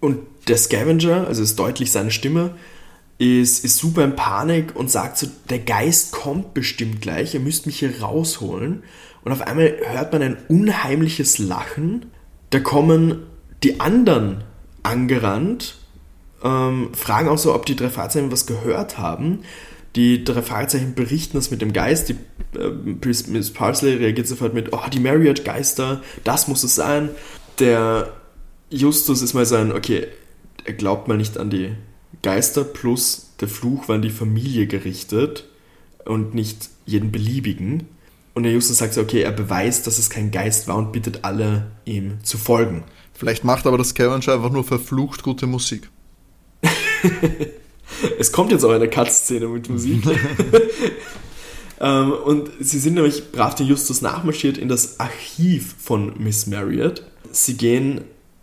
Und der Scavenger, also ist deutlich seine Stimme, ist, ist super in Panik und sagt so, der Geist kommt bestimmt gleich, ihr müsst mich hier rausholen. Und auf einmal hört man ein unheimliches Lachen. Da kommen die anderen angerannt, ähm, fragen auch so, ob die drei Fahrzeuge was gehört haben. Die drei Fragezeichen berichten das mit dem Geist. Die, äh, Miss Parsley reagiert sofort mit, oh, die Marriott-Geister, das muss es sein. Der Justus ist mal sein, okay, er glaubt mal nicht an die Geister, plus der Fluch war an die Familie gerichtet und nicht jeden beliebigen. Und der Justus sagt so, okay, er beweist, dass es kein Geist war und bittet alle, ihm zu folgen. Vielleicht macht aber das Scavenger einfach nur verflucht gute Musik. *laughs* *laughs* es kommt jetzt auch eine Cut-Szene mit Musik. *laughs* ähm, und sie sind nämlich brav den Justus nachmarschiert in das Archiv von Miss Marriott. Sie gehen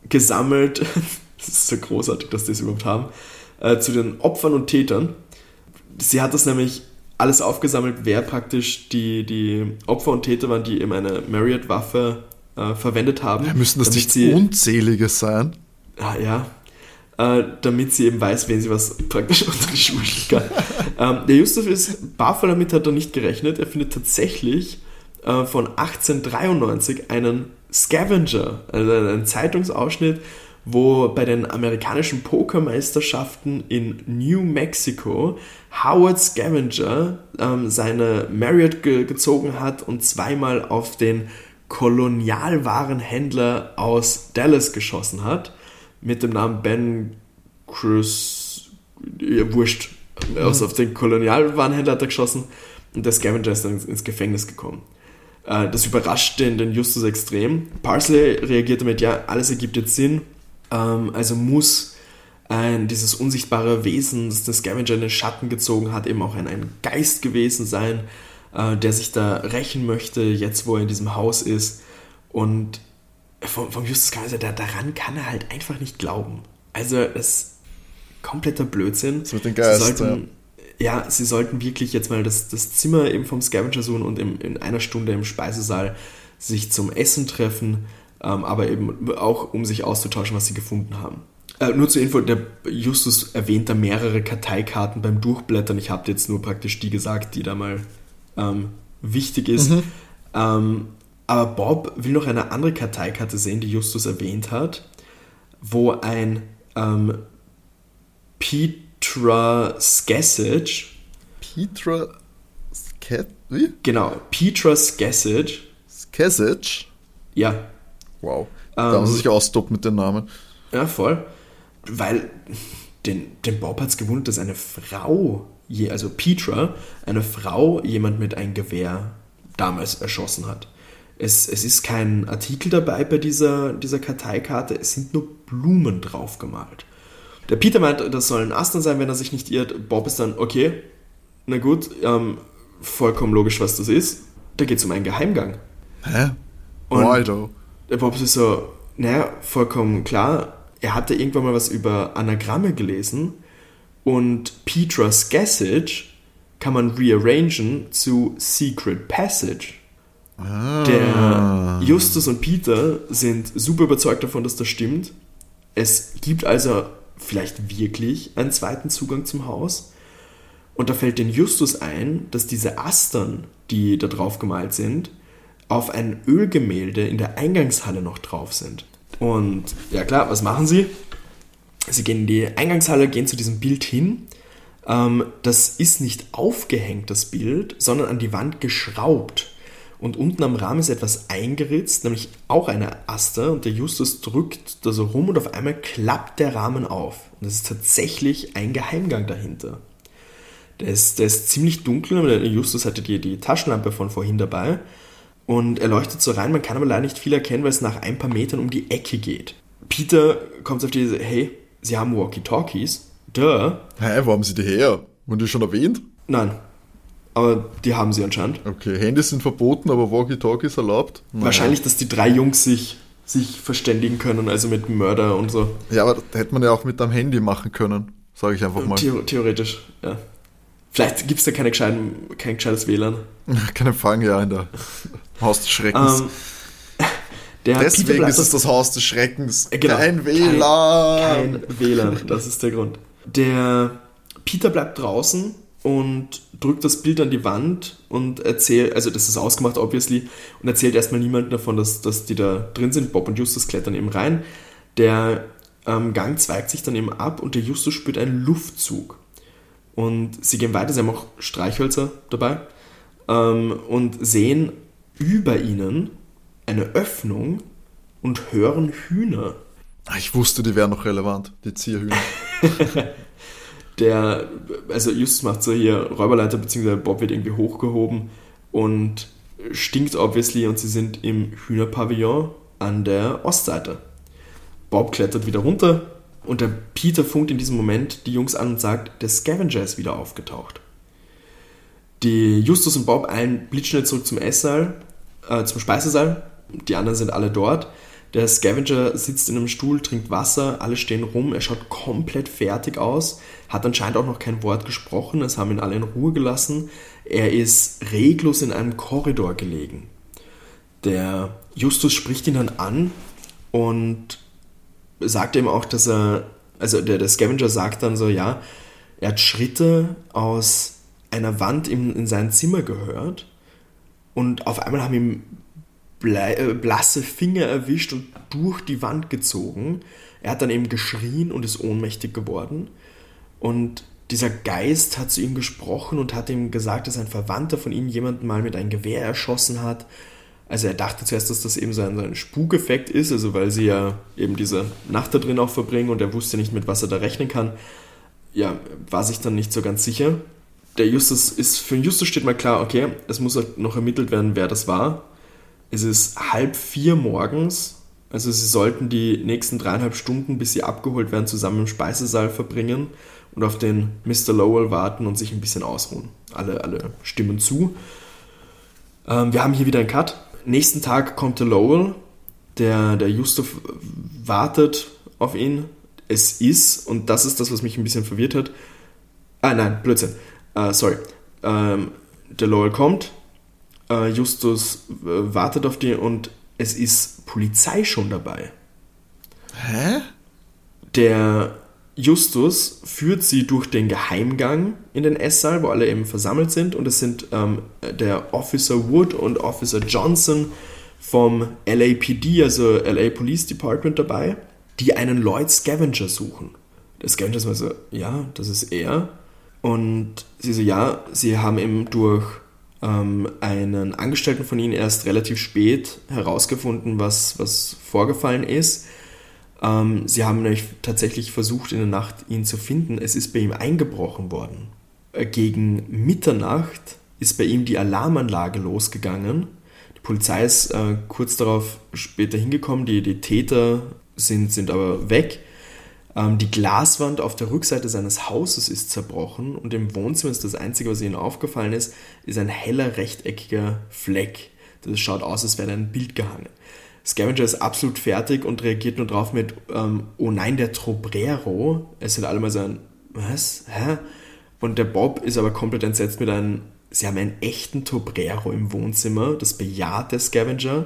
gesammelt, *laughs* das ist so großartig, dass die es überhaupt haben, äh, zu den Opfern und Tätern. Sie hat das nämlich alles aufgesammelt, wer praktisch die, die Opfer und Täter waren, die eben eine Marriott-Waffe äh, verwendet haben. Ja, müssen das nicht unzählige sein? Ah, ja, äh, damit sie eben weiß, wen sie was praktisch *laughs* unter die Schuhe kann. ähm, der Justus ist barvoll damit hat er nicht gerechnet. Er findet tatsächlich äh, von 1893 einen Scavenger, also einen Zeitungsausschnitt, wo bei den amerikanischen Pokermeisterschaften in New Mexico Howard Scavenger ähm, seine Marriott ge gezogen hat und zweimal auf den Kolonialwarenhändler aus Dallas geschossen hat mit dem Namen Ben Cruz, ja, wurscht, aus auf den Kolonialwarenhändler hat er geschossen und der Scavenger ist dann ins Gefängnis gekommen. Äh, das überrascht den, den Justus extrem. Parsley reagiert damit, ja, alles ergibt jetzt Sinn, ähm, also muss ein, dieses unsichtbare Wesen, das der Scavenger in den Schatten gezogen hat, eben auch ein, ein Geist gewesen sein, äh, der sich da rächen möchte, jetzt wo er in diesem Haus ist. Und vom, vom Justus Kaiser, da, daran kann er halt einfach nicht glauben. Also das ist kompletter Blödsinn. Das mit den Geist, sie sollten, ja. ja. sie sollten wirklich jetzt mal das, das Zimmer eben vom Scavenger suchen und im, in einer Stunde im Speisesaal sich zum Essen treffen, ähm, aber eben auch um sich auszutauschen, was sie gefunden haben. Äh, nur zur Info, der Justus erwähnt da mehrere Karteikarten beim Durchblättern. Ich habe jetzt nur praktisch die gesagt, die da mal ähm, wichtig ist. Mhm. Ähm, aber Bob will noch eine andere Karteikarte sehen, die Justus erwähnt hat, wo ein ähm, Petra Skessage. Petra Sket wie? Genau, Petra Skessage. Skessage? Ja. Wow. Da ähm, muss sich austoppen mit den Namen. Ja, voll. Weil den, den Bob hat es gewundert, dass eine Frau, also Petra, eine Frau jemand mit einem Gewehr damals erschossen hat. Es, es ist kein Artikel dabei bei dieser, dieser Karteikarte, es sind nur Blumen drauf gemalt. Der Peter meint, das sollen Astern sein, wenn er sich nicht irrt. Bob ist dann, okay, na gut, ähm, vollkommen logisch, was das ist. Da geht es um einen Geheimgang. Hä? Why though? Der Bob ist so, naja, vollkommen klar. Er hatte irgendwann mal was über Anagramme gelesen und Petra's Gassage kann man rearrangen zu Secret Passage. Ah. Der Justus und Peter sind super überzeugt davon, dass das stimmt. Es gibt also vielleicht wirklich einen zweiten Zugang zum Haus. Und da fällt den Justus ein, dass diese Astern, die da drauf gemalt sind, auf ein Ölgemälde in der Eingangshalle noch drauf sind. Und ja klar, was machen sie? Sie gehen in die Eingangshalle, gehen zu diesem Bild hin. Ähm, das ist nicht aufgehängt, das Bild, sondern an die Wand geschraubt. Und unten am Rahmen ist etwas eingeritzt, nämlich auch eine Aster. Und der Justus drückt da so rum und auf einmal klappt der Rahmen auf. Und das ist tatsächlich ein Geheimgang dahinter. Der ist, der ist ziemlich dunkel, aber der Justus hatte die, die Taschenlampe von vorhin dabei. Und er leuchtet so rein, man kann aber leider nicht viel erkennen, weil es nach ein paar Metern um die Ecke geht. Peter kommt auf diese, hey, sie haben Walkie-Talkies. Duh. Hä, wo haben sie die her? Wurden die schon erwähnt? Nein, aber die haben sie anscheinend. Okay, Handys sind verboten, aber Walkie-Talkies erlaubt? Naja. Wahrscheinlich, dass die drei Jungs sich, sich verständigen können, also mit Mörder und so. Ja, aber da hätte man ja auch mit einem Handy machen können, sage ich einfach mal. The theoretisch, ja. Vielleicht gibt es da keine kein gescheites WLAN. *laughs* Keine Fang, ja, in der Haus des Schreckens. Um, ähm, *laughs* Deswegen ist es das Haus des Schreckens. Äh, genau, kein WLAN. Kein, kein WLAN, das ist der Grund. Der Peter bleibt draußen und drückt das Bild an die Wand und erzählt, also das ist ausgemacht, obviously, und erzählt erstmal niemandem davon, dass, dass die da drin sind. Bob und Justus klettern eben rein. Der ähm, Gang zweigt sich dann eben ab und der Justus spürt einen Luftzug. Und sie gehen weiter, sie haben auch Streichhölzer dabei ähm, und sehen über ihnen eine Öffnung und hören Hühner. Ah, ich wusste, die wären noch relevant, die Zierhühner. *laughs* der, also Justus macht so hier Räuberleiter, beziehungsweise Bob wird irgendwie hochgehoben und stinkt obviously und sie sind im Hühnerpavillon an der Ostseite. Bob klettert wieder runter und der Peter funkt in diesem Moment die Jungs an und sagt, der Scavenger ist wieder aufgetaucht. Die Justus und Bob eilen blitzschnell zurück zum Esssaal, äh, zum Speisesaal. Die anderen sind alle dort. Der Scavenger sitzt in einem Stuhl, trinkt Wasser, alle stehen rum, er schaut komplett fertig aus, hat anscheinend auch noch kein Wort gesprochen, es haben ihn alle in Ruhe gelassen. Er ist reglos in einem Korridor gelegen. Der Justus spricht ihn dann an und sagt ihm auch, dass er, also der, der Scavenger sagt dann so, ja, er hat Schritte aus einer Wand in, in sein Zimmer gehört und auf einmal haben ihm äh, blasse Finger erwischt und durch die Wand gezogen. Er hat dann eben geschrien und ist ohnmächtig geworden. Und dieser Geist hat zu ihm gesprochen und hat ihm gesagt, dass ein Verwandter von ihm jemanden mal mit einem Gewehr erschossen hat. Also er dachte zuerst, dass das eben so ein, Spukeffekt ist, also weil sie ja eben diese Nacht da drin auch verbringen und er wusste nicht, mit was er da rechnen kann. Ja, war sich dann nicht so ganz sicher. Der Justus ist, für den Justus steht mal klar, okay, es muss halt noch ermittelt werden, wer das war. Es ist halb vier morgens, also sie sollten die nächsten dreieinhalb Stunden, bis sie abgeholt werden, zusammen im Speisesaal verbringen und auf den Mr. Lowell warten und sich ein bisschen ausruhen. Alle, alle stimmen zu. Ähm, wir haben hier wieder einen Cut. Nächsten Tag kommt der Lowell, der, der Justov wartet auf ihn. Es ist, und das ist das, was mich ein bisschen verwirrt hat. Ah, nein, Blödsinn. Uh, sorry. Ähm, der Lowell kommt, äh, Justus äh, wartet auf die und es ist Polizei schon dabei. Hä? Der Justus führt sie durch den Geheimgang in den Esssaal, wo alle eben versammelt sind. Und es sind ähm, der Officer Wood und Officer Johnson vom LAPD, also LA Police Department, dabei, die einen Lloyd Scavenger suchen. Der Scavenger ist mal so, ja, das ist er. Und sie so, ja, sie haben eben durch ähm, einen Angestellten von ihnen erst relativ spät herausgefunden, was, was vorgefallen ist. Ähm, sie haben nämlich tatsächlich versucht, in der Nacht ihn zu finden. Es ist bei ihm eingebrochen worden. Äh, gegen Mitternacht ist bei ihm die Alarmanlage losgegangen. Die Polizei ist äh, kurz darauf später hingekommen. Die, die Täter sind, sind aber weg. Ähm, die Glaswand auf der Rückseite seines Hauses ist zerbrochen und im Wohnzimmer ist das Einzige, was ihnen aufgefallen ist, ist ein heller rechteckiger Fleck. Das schaut aus, als wäre ein Bild gehangen. Scavenger ist absolut fertig und reagiert nur drauf mit, ähm, oh nein, der Trobrero. Es sind alle mal so ein, was? Hä? Und der Bob ist aber komplett entsetzt mit einem, sie haben einen echten Trobrero im Wohnzimmer, das bejaht der Scavenger,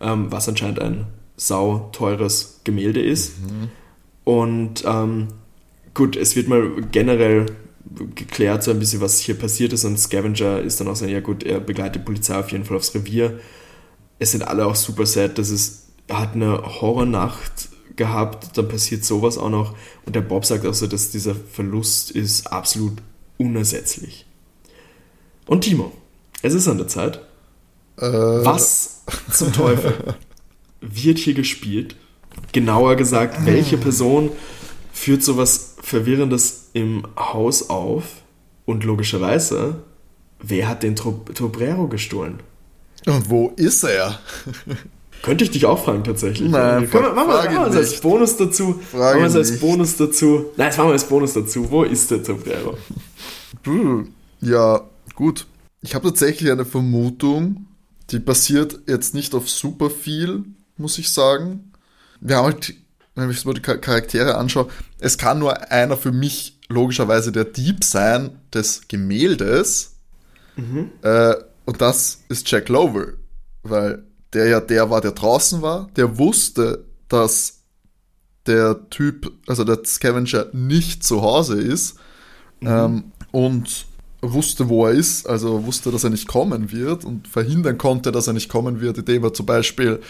ähm, was anscheinend ein sau teures Gemälde ist. Mhm. Und ähm, gut, es wird mal generell geklärt, so ein bisschen, was hier passiert ist. Und Scavenger ist dann auch so, ja gut, er begleitet die Polizei auf jeden Fall aufs Revier es sind alle auch super sad, dass es er hat eine Horrornacht gehabt, dann passiert sowas auch noch und der Bob sagt auch so, dass dieser Verlust ist absolut unersetzlich. Und Timo, es ist an der Zeit. Äh. Was zum Teufel wird hier gespielt? Genauer gesagt, welche Person führt sowas Verwirrendes im Haus auf? Und logischerweise, wer hat den Tobrero gestohlen? Und wo ist er? Könnte ich dich auch fragen, tatsächlich. Nein, Können wir, machen wir, machen wir als Bonus dazu. Frage machen wir als Bonus dazu. Nein, jetzt machen wir als Bonus dazu. Wo ist der Sombrero? Ja, gut. Ich habe tatsächlich eine Vermutung, die basiert jetzt nicht auf super viel, muss ich sagen. Wir haben halt, wenn ich mir die Charaktere anschaue, es kann nur einer für mich logischerweise der Dieb sein des Gemäldes. Mhm. Äh, und das ist Jack Lover, weil der ja der war, der draußen war, der wusste, dass der Typ, also der Scavenger nicht zu Hause ist mhm. ähm, und wusste, wo er ist, also wusste, dass er nicht kommen wird und verhindern konnte, dass er nicht kommen wird, indem er zum Beispiel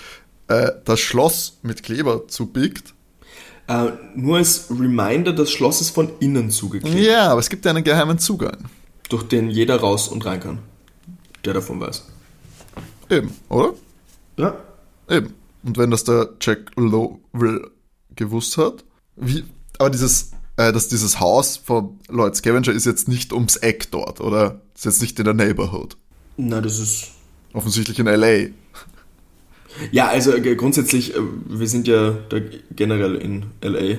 äh, das Schloss mit Kleber zubickt. Äh, nur als Reminder, das Schloss ist von innen zugeklebt. Ja, aber es gibt ja einen geheimen Zugang. Durch den jeder raus und rein kann der davon weiß. Eben, oder? Ja. Eben. Und wenn das der Jack Lowell gewusst hat, wie, aber dieses, äh, dass dieses Haus von Lloyd Scavenger ist jetzt nicht ums Eck dort, oder? Ist jetzt nicht in der Neighborhood. Na, das ist. Offensichtlich in LA. Ja, also äh, grundsätzlich, äh, wir sind ja generell in LA.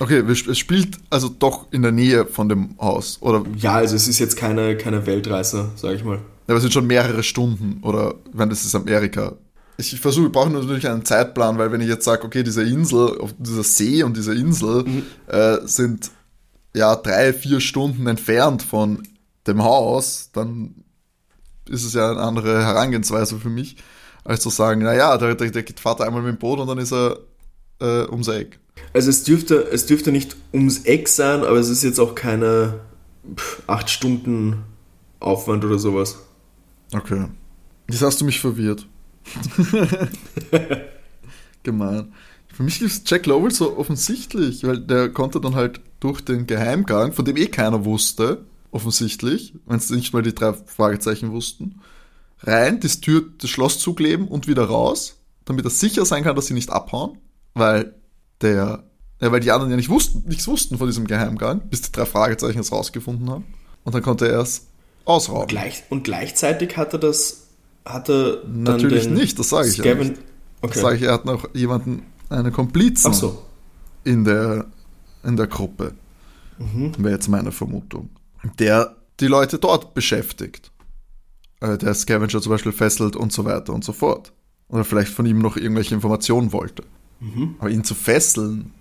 Okay, es spielt also doch in der Nähe von dem Haus, oder? Ja, also es ist jetzt keine, keine Weltreise, sag ich mal. Aber es sind schon mehrere Stunden oder wenn das ist Amerika. Ich versuche, ich brauche natürlich einen Zeitplan, weil wenn ich jetzt sage, okay, diese Insel, dieser See und diese Insel mhm. äh, sind ja drei, vier Stunden entfernt von dem Haus, dann ist es ja eine andere Herangehensweise für mich, als zu sagen, naja, der, der, der geht Vater einmal mit dem Boot und dann ist er äh, ums Eck. Also es dürfte, es dürfte nicht ums Eck sein, aber es ist jetzt auch keine pff, acht Stunden Aufwand oder sowas. Okay. Jetzt hast du mich verwirrt. *laughs* Gemein. Für mich ist Jack Lowell so offensichtlich, weil der konnte dann halt durch den Geheimgang, von dem eh keiner wusste, offensichtlich, wenn es nicht mal die drei Fragezeichen wussten, rein, das Tür, das Schloss zukleben und wieder raus, damit er sicher sein kann, dass sie nicht abhauen, weil der, ja, weil die anderen ja nicht wussten, nichts wussten von diesem Geheimgang, bis die drei Fragezeichen es rausgefunden haben. Und dann konnte er es ausrauben. Und, gleich, und gleichzeitig hatte das hatte natürlich nicht, das sage ich ja nicht. Okay. Das sage ich, er hat noch jemanden, einen Komplizen so. in der in der Gruppe. Mhm. Wäre jetzt meine Vermutung. Der die Leute dort beschäftigt. Äh, der Scavenger zum Beispiel fesselt und so weiter und so fort. Oder vielleicht von ihm noch irgendwelche Informationen wollte. Mhm. Aber ihn zu fesseln,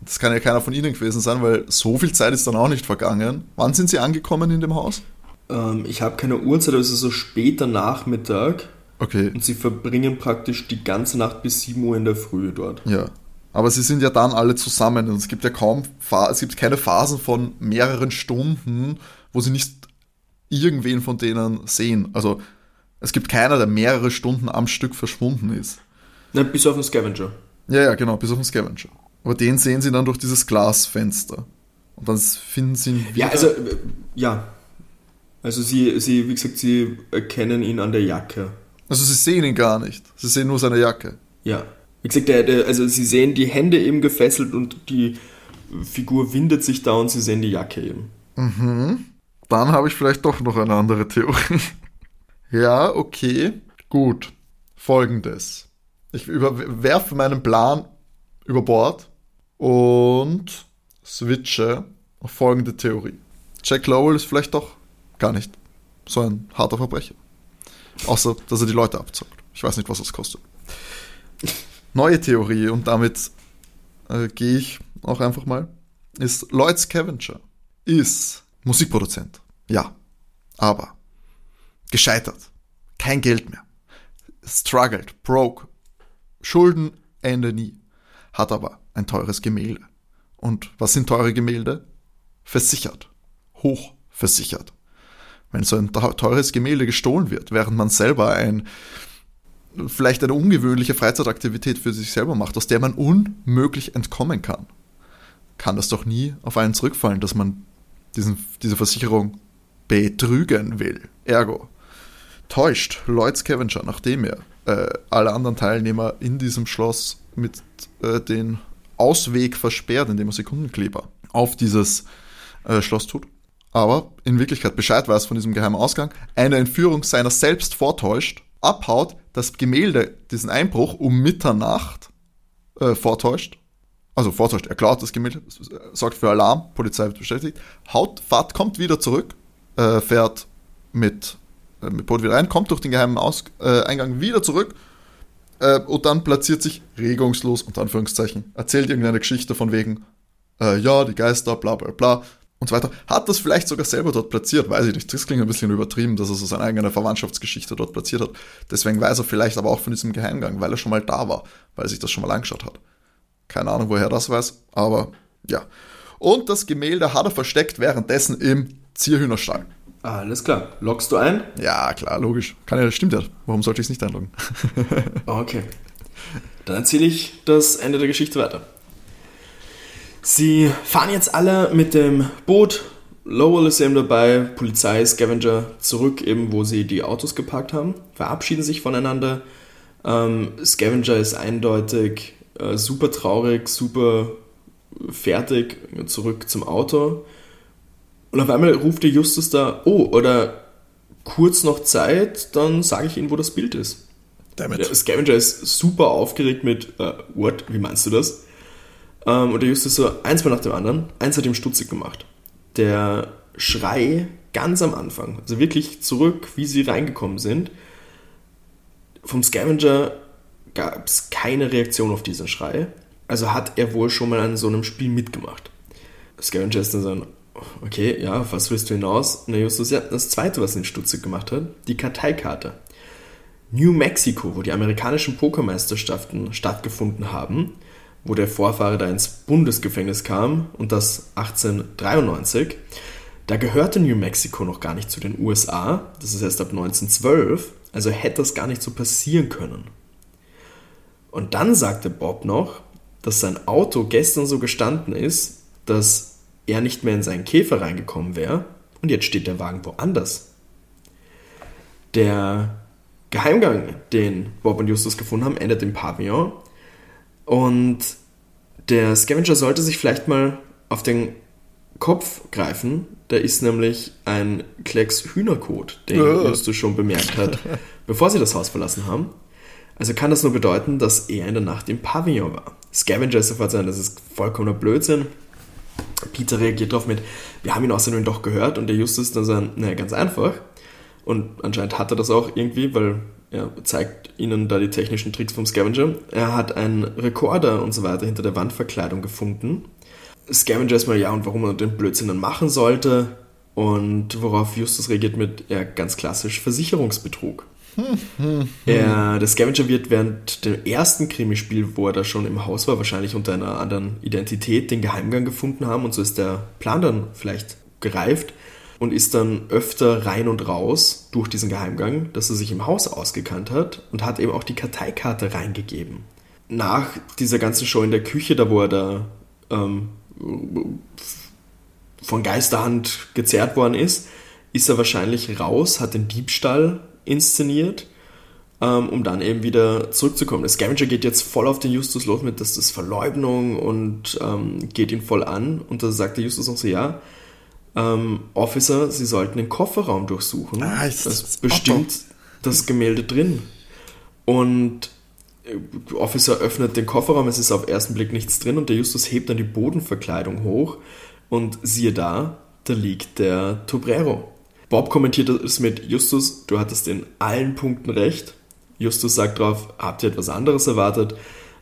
das kann ja keiner von ihnen gewesen sein, weil so viel Zeit ist dann auch nicht vergangen. Wann sind sie angekommen in dem Haus? Ähm, ich habe keine Uhrzeit, aber es ist so später Nachmittag. Okay. Und sie verbringen praktisch die ganze Nacht bis 7 Uhr in der Früh dort. Ja. Aber sie sind ja dann alle zusammen und es gibt ja kaum, es gibt keine Phasen von mehreren Stunden, wo sie nicht irgendwen von denen sehen. Also es gibt keiner, der mehrere Stunden am Stück verschwunden ist. Na, bis auf den Scavenger. Ja, ja, genau, bis auf den Scavenger. Aber den sehen sie dann durch dieses Glasfenster. Und dann finden sie ihn wieder. Ja, also, ja. Also sie, sie, wie gesagt, sie erkennen ihn an der Jacke. Also sie sehen ihn gar nicht. Sie sehen nur seine Jacke. Ja. Wie gesagt, der, der, also sie sehen die Hände eben gefesselt und die Figur windet sich da und sie sehen die Jacke eben. Mhm. Dann habe ich vielleicht doch noch eine andere Theorie. *laughs* ja, okay. Gut. Folgendes. Ich werfe meinen Plan über Bord und switche auf folgende Theorie. Jack Lowell ist vielleicht doch gar nicht so ein harter Verbrecher. Außer, dass er die Leute abzockt. Ich weiß nicht, was das kostet. Neue Theorie, und damit äh, gehe ich auch einfach mal, ist Lloyd Scavenger ist Musikproduzent. Ja. Aber gescheitert. Kein Geld mehr. Struggled, broke. Schulden, Ende nie. Hat aber ein teures Gemälde. Und was sind teure Gemälde? Versichert. Hoch versichert. Wenn so ein teures Gemälde gestohlen wird, während man selber ein vielleicht eine ungewöhnliche Freizeitaktivität für sich selber macht, aus der man unmöglich entkommen kann, kann das doch nie auf einen zurückfallen, dass man diesen, diese Versicherung betrügen will. Ergo, täuscht Lloyd Scavenger, nachdem er äh, alle anderen Teilnehmer in diesem Schloss mit äh, den Ausweg versperrt, indem er Sekundenkleber auf dieses äh, Schloss tut, aber in Wirklichkeit Bescheid weiß von diesem geheimen Ausgang, eine Entführung seiner selbst vortäuscht, abhaut, das Gemälde, diesen Einbruch um Mitternacht äh, vortäuscht, also vortäuscht, er klaut das Gemälde, sorgt für Alarm, Polizei wird bestätigt, haut, fahrt, kommt wieder zurück, äh, fährt mit, äh, mit Boot wieder rein, kommt durch den geheimen Aus äh, Eingang wieder zurück äh, und dann platziert sich regungslos, unter Anführungszeichen, erzählt irgendeine Geschichte von wegen, äh, ja, die Geister, bla bla bla, und so weiter. Hat das vielleicht sogar selber dort platziert, weiß ich nicht. Das klingt ein bisschen übertrieben, dass er so seine eigene Verwandtschaftsgeschichte dort platziert hat. Deswegen weiß er vielleicht aber auch von diesem Geheimgang, weil er schon mal da war, weil er sich das schon mal angeschaut hat. Keine Ahnung, woher das weiß, aber ja. Und das Gemälde hat er versteckt währenddessen im Zierhühnerstall. Alles klar. Loggst du ein? Ja, klar, logisch. Kann ja, stimmt ja. Warum sollte ich es nicht einloggen? *laughs* okay. Dann erzähle ich das Ende der Geschichte weiter. Sie fahren jetzt alle mit dem Boot. Lowell ist eben dabei, Polizei, Scavenger zurück, eben wo sie die Autos geparkt haben, verabschieden sich voneinander. Ähm, Scavenger ist eindeutig äh, super traurig, super fertig, zurück zum Auto. Und auf einmal ruft der Justus da, oh, oder kurz noch Zeit, dann sage ich Ihnen, wo das Bild ist. Damit. Der Scavenger ist super aufgeregt mit, uh, what, wie meinst du das? Ähm, und der Justus so eins mal nach dem anderen. Eins hat ihm stutzig gemacht. Der Schrei ganz am Anfang, also wirklich zurück, wie sie reingekommen sind. Vom Scavenger gab es keine Reaktion auf diesen Schrei. Also hat er wohl schon mal an so einem Spiel mitgemacht. Scavenger ist dann so, okay, ja, was willst du hinaus? Und der Justus, ja, das zweite, was ihn stutzig gemacht hat, die Karteikarte. New Mexico, wo die amerikanischen Pokermeisterschaften stattgefunden haben, wo der Vorfahre da ins Bundesgefängnis kam und das 1893. Da gehörte New Mexico noch gar nicht zu den USA, das ist erst ab 1912, also hätte das gar nicht so passieren können. Und dann sagte Bob noch, dass sein Auto gestern so gestanden ist, dass er nicht mehr in seinen Käfer reingekommen wäre und jetzt steht der Wagen woanders. Der Geheimgang, den Bob und Justus gefunden haben, endet im Pavillon und der Scavenger sollte sich vielleicht mal auf den Kopf greifen. Da ist nämlich ein Klecks Hühnerkot, den oh. Justus schon bemerkt hat, *laughs* bevor sie das Haus verlassen haben. Also kann das nur bedeuten, dass er in der Nacht im Pavillon war. Scavenger ist sofort sein, das ist vollkommener Blödsinn. Peter reagiert darauf mit, wir haben ihn außerdem doch gehört und der Justus dann sagt, naja, ganz einfach. Und anscheinend hat er das auch irgendwie, weil er zeigt ihnen da die technischen Tricks vom Scavenger. Er hat einen Rekorder und so weiter hinter der Wandverkleidung gefunden. Scavenger ist mal, ja, und warum er den Blödsinn dann machen sollte. Und worauf Justus reagiert mit, ja, ganz klassisch Versicherungsbetrug. *laughs* er, der Scavenger wird während dem ersten Krimispiel, wo er da schon im Haus war, wahrscheinlich unter einer anderen Identität, den Geheimgang gefunden haben und so ist der Plan dann vielleicht gereift und ist dann öfter rein und raus durch diesen Geheimgang, dass er sich im Haus ausgekannt hat und hat eben auch die Karteikarte reingegeben. Nach dieser ganzen Show in der Küche, da wo er da ähm, von Geisterhand gezerrt worden ist, ist er wahrscheinlich raus, hat den Diebstahl inszeniert, ähm, um dann eben wieder zurückzukommen. Der Scavenger geht jetzt voll auf den Justus los mit, dass das Verleugnung und ähm, geht ihn voll an. Und da sagt der Justus auch so, ja, ähm, Officer, Sie sollten den Kofferraum durchsuchen. Ah, ist das ist bestimmt Otto. das Gemälde drin. Und äh, Officer öffnet den Kofferraum, es ist auf ersten Blick nichts drin und der Justus hebt dann die Bodenverkleidung hoch und siehe da, da liegt der Tobrero. Bob kommentiert es mit Justus, du hattest in allen Punkten recht. Justus sagt drauf, habt ihr etwas anderes erwartet?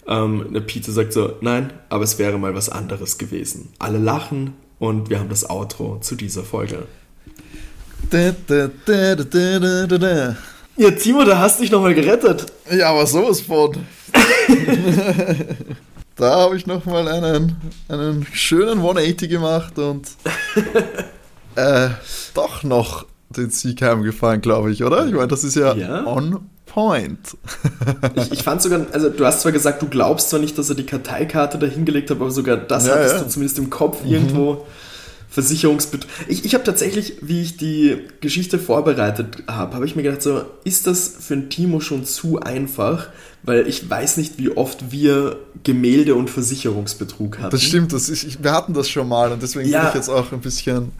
Ähm, der Peter sagt so, nein, aber es wäre mal was anderes gewesen. Alle lachen und wir haben das Outro zu dieser Folge. Da, da, da, ja, Timo, da hast du dich nochmal gerettet. Ja, aber sowas *laughs* von. da habe ich nochmal einen, einen schönen 180 gemacht und *laughs* äh, doch noch den Sieg heimgefahren, glaube ich, oder? Ich meine, das ist ja, ja. on point. *laughs* ich, ich, fand sogar, also du hast zwar gesagt, du glaubst zwar nicht, dass er die Karteikarte da hingelegt hat, aber sogar das ja, hattest ja. du zumindest im Kopf irgendwo. Mhm. Versicherungsbetrug. Ich, ich habe tatsächlich, wie ich die Geschichte vorbereitet habe, habe ich mir gedacht, so, ist das für ein Timo schon zu einfach? Weil ich weiß nicht, wie oft wir Gemälde und Versicherungsbetrug hatten. Das stimmt, das ist, wir hatten das schon mal und deswegen ja. will ich jetzt auch ein bisschen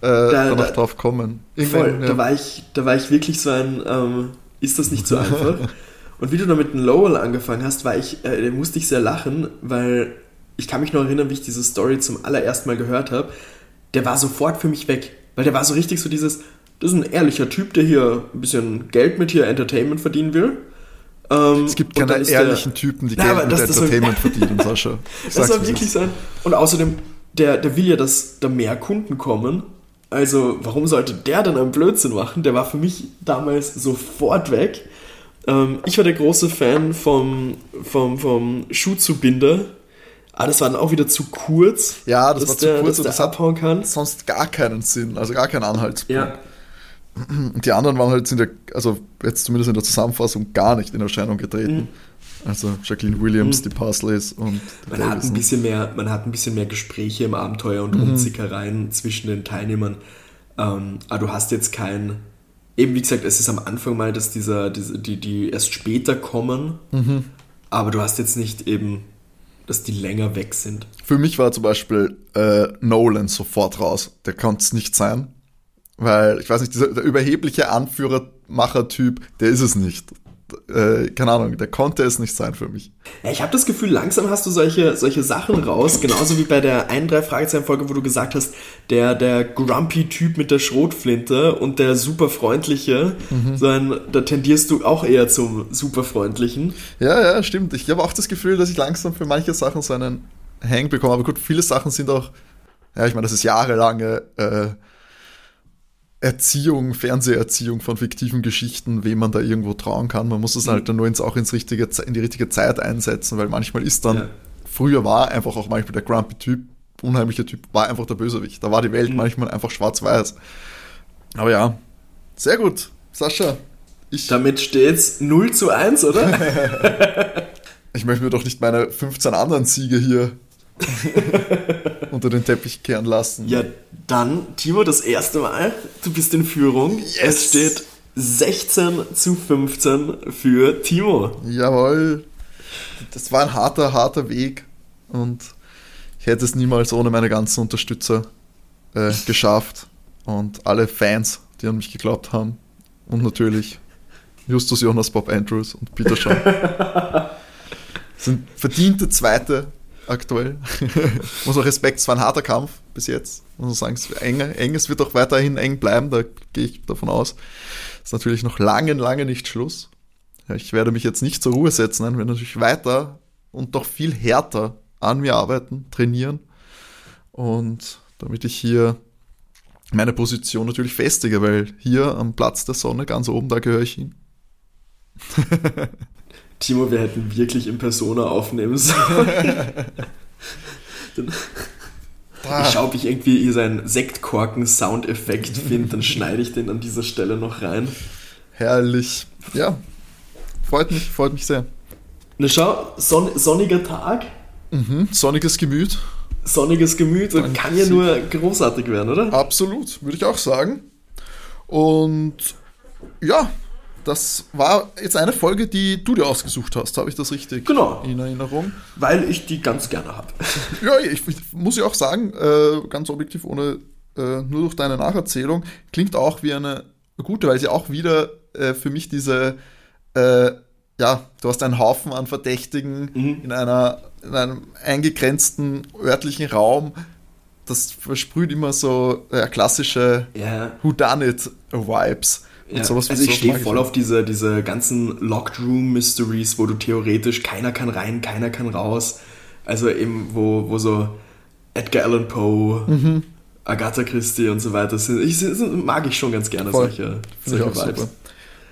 äh, da, danach da, drauf kommen. Voll, ja. da, war ich, da war ich wirklich so ein, ähm, ist das nicht so einfach? *laughs* und wie du da mit dem Lowell angefangen hast, war ich, äh, musste ich sehr lachen, weil ich kann mich noch erinnern, wie ich diese Story zum allerersten Mal gehört habe. Der war sofort für mich weg, weil der war so richtig so dieses, das ist ein ehrlicher Typ, der hier ein bisschen Geld mit hier Entertainment verdienen will. Ähm, es gibt keine ehrlichen der, Typen, die Geld mit das, Entertainment das *laughs* verdienen, Sascha. das soll wirklich sein. Und außerdem, der, der will ja, dass da mehr Kunden kommen also, warum sollte der dann einen Blödsinn machen? Der war für mich damals sofort weg. Ähm, ich war der große Fan vom, vom, vom Schuhzubinder. Ah, das war dann auch wieder zu kurz. Ja, das war zu der, kurz und das abhauen kann. sonst gar keinen Sinn, also gar keinen Anhaltspunkt. Ja. Die anderen waren halt, sind ja, also jetzt zumindest in der Zusammenfassung, gar nicht in Erscheinung getreten. Mhm. Also Jacqueline Williams, mhm. die Parsleys und man hat ein bisschen mehr, Man hat ein bisschen mehr Gespräche im Abenteuer und mhm. Rumzickereien zwischen den Teilnehmern. Ähm, aber du hast jetzt kein. Eben wie gesagt, es ist am Anfang mal, dass dieser, diese, die, die erst später kommen, mhm. aber du hast jetzt nicht eben, dass die länger weg sind. Für mich war zum Beispiel äh, Nolan sofort raus. Der konnte es nicht sein. Weil, ich weiß nicht, dieser, der überhebliche Anführer-Macher-Typ, der ist es nicht äh, keine Ahnung, der konnte es nicht sein für mich. Ja, ich habe das Gefühl, langsam hast du solche, solche Sachen raus, genauso wie bei der 1 3 Fragezeichen Folge, wo du gesagt hast, der, der grumpy Typ mit der Schrotflinte und der super freundliche, mhm. da tendierst du auch eher zum super freundlichen. Ja, ja, stimmt. Ich habe auch das Gefühl, dass ich langsam für manche Sachen so einen Hang bekomme, aber gut, viele Sachen sind auch, ja, ich meine, das ist jahrelange äh, Erziehung, Fernseherziehung von fiktiven Geschichten, wem man da irgendwo trauen kann. Man muss es mhm. halt dann nur ins, auch ins richtige, in die richtige Zeit einsetzen, weil manchmal ist dann, ja. früher war einfach auch manchmal der grumpy Typ, unheimlicher Typ, war einfach der Bösewicht. Da war die Welt mhm. manchmal einfach schwarz-weiß. Aber ja, sehr gut. Sascha, ich. Damit steht's 0 zu 1, oder? *laughs* ich möchte mir doch nicht meine 15 anderen Siege hier *laughs* unter den Teppich kehren lassen. Ja, dann, Timo, das erste Mal, du bist in Führung. Yes. Es steht 16 zu 15 für Timo. Jawohl. Das war ein harter, harter Weg und ich hätte es niemals ohne meine ganzen Unterstützer äh, *laughs* geschafft und alle Fans, die an mich geglaubt haben und natürlich Justus Jonas, Bob Andrews und Peter Shaw. *laughs* sind verdiente Zweite aktuell. *laughs* muss auch Respekt, es war ein harter Kampf bis jetzt. Muss man sagen, es, eng, eng, es wird auch weiterhin eng bleiben, da gehe ich davon aus. Ist natürlich noch lange, lange nicht Schluss. Ich werde mich jetzt nicht zur Ruhe setzen, nein, werde natürlich weiter und doch viel härter an mir arbeiten, trainieren. Und damit ich hier meine Position natürlich festige, weil hier am Platz der Sonne ganz oben, da gehöre ich hin. *laughs* Timo, wir hätten wirklich in Persona aufnehmen sollen. ich schaue, ob ich irgendwie hier seinen Sektkorken-Soundeffekt finde, dann schneide ich den an dieser Stelle noch rein. Herrlich. Ja, freut mich, freut mich sehr. Na schau, son sonniger Tag. Mhm, sonniges Gemüt. Sonniges Gemüt, Dann kann ja nur großartig werden, oder? Absolut, würde ich auch sagen. Und ja, das war jetzt eine Folge, die du dir ausgesucht hast, habe ich das richtig genau. in Erinnerung? Weil ich die ganz gerne habe. *laughs* ja, ich, ich, muss ja auch sagen, äh, ganz objektiv, ohne äh, nur durch deine Nacherzählung, klingt auch wie eine gute, weil sie auch wieder äh, für mich diese, äh, ja, du hast einen Haufen an Verdächtigen mhm. in, einer, in einem eingegrenzten örtlichen Raum. Das versprüht immer so ja, klassische yeah. Whodunit-Vibes. Ja, sowas, also ich stehe voll auf diese, diese ganzen Locked Room Mysteries, wo du theoretisch keiner kann rein, keiner kann raus. Also eben, wo, wo so Edgar Allan Poe, mhm. Agatha Christie und so weiter sind. Ich, mag ich schon ganz gerne voll. solche, solche Vibes.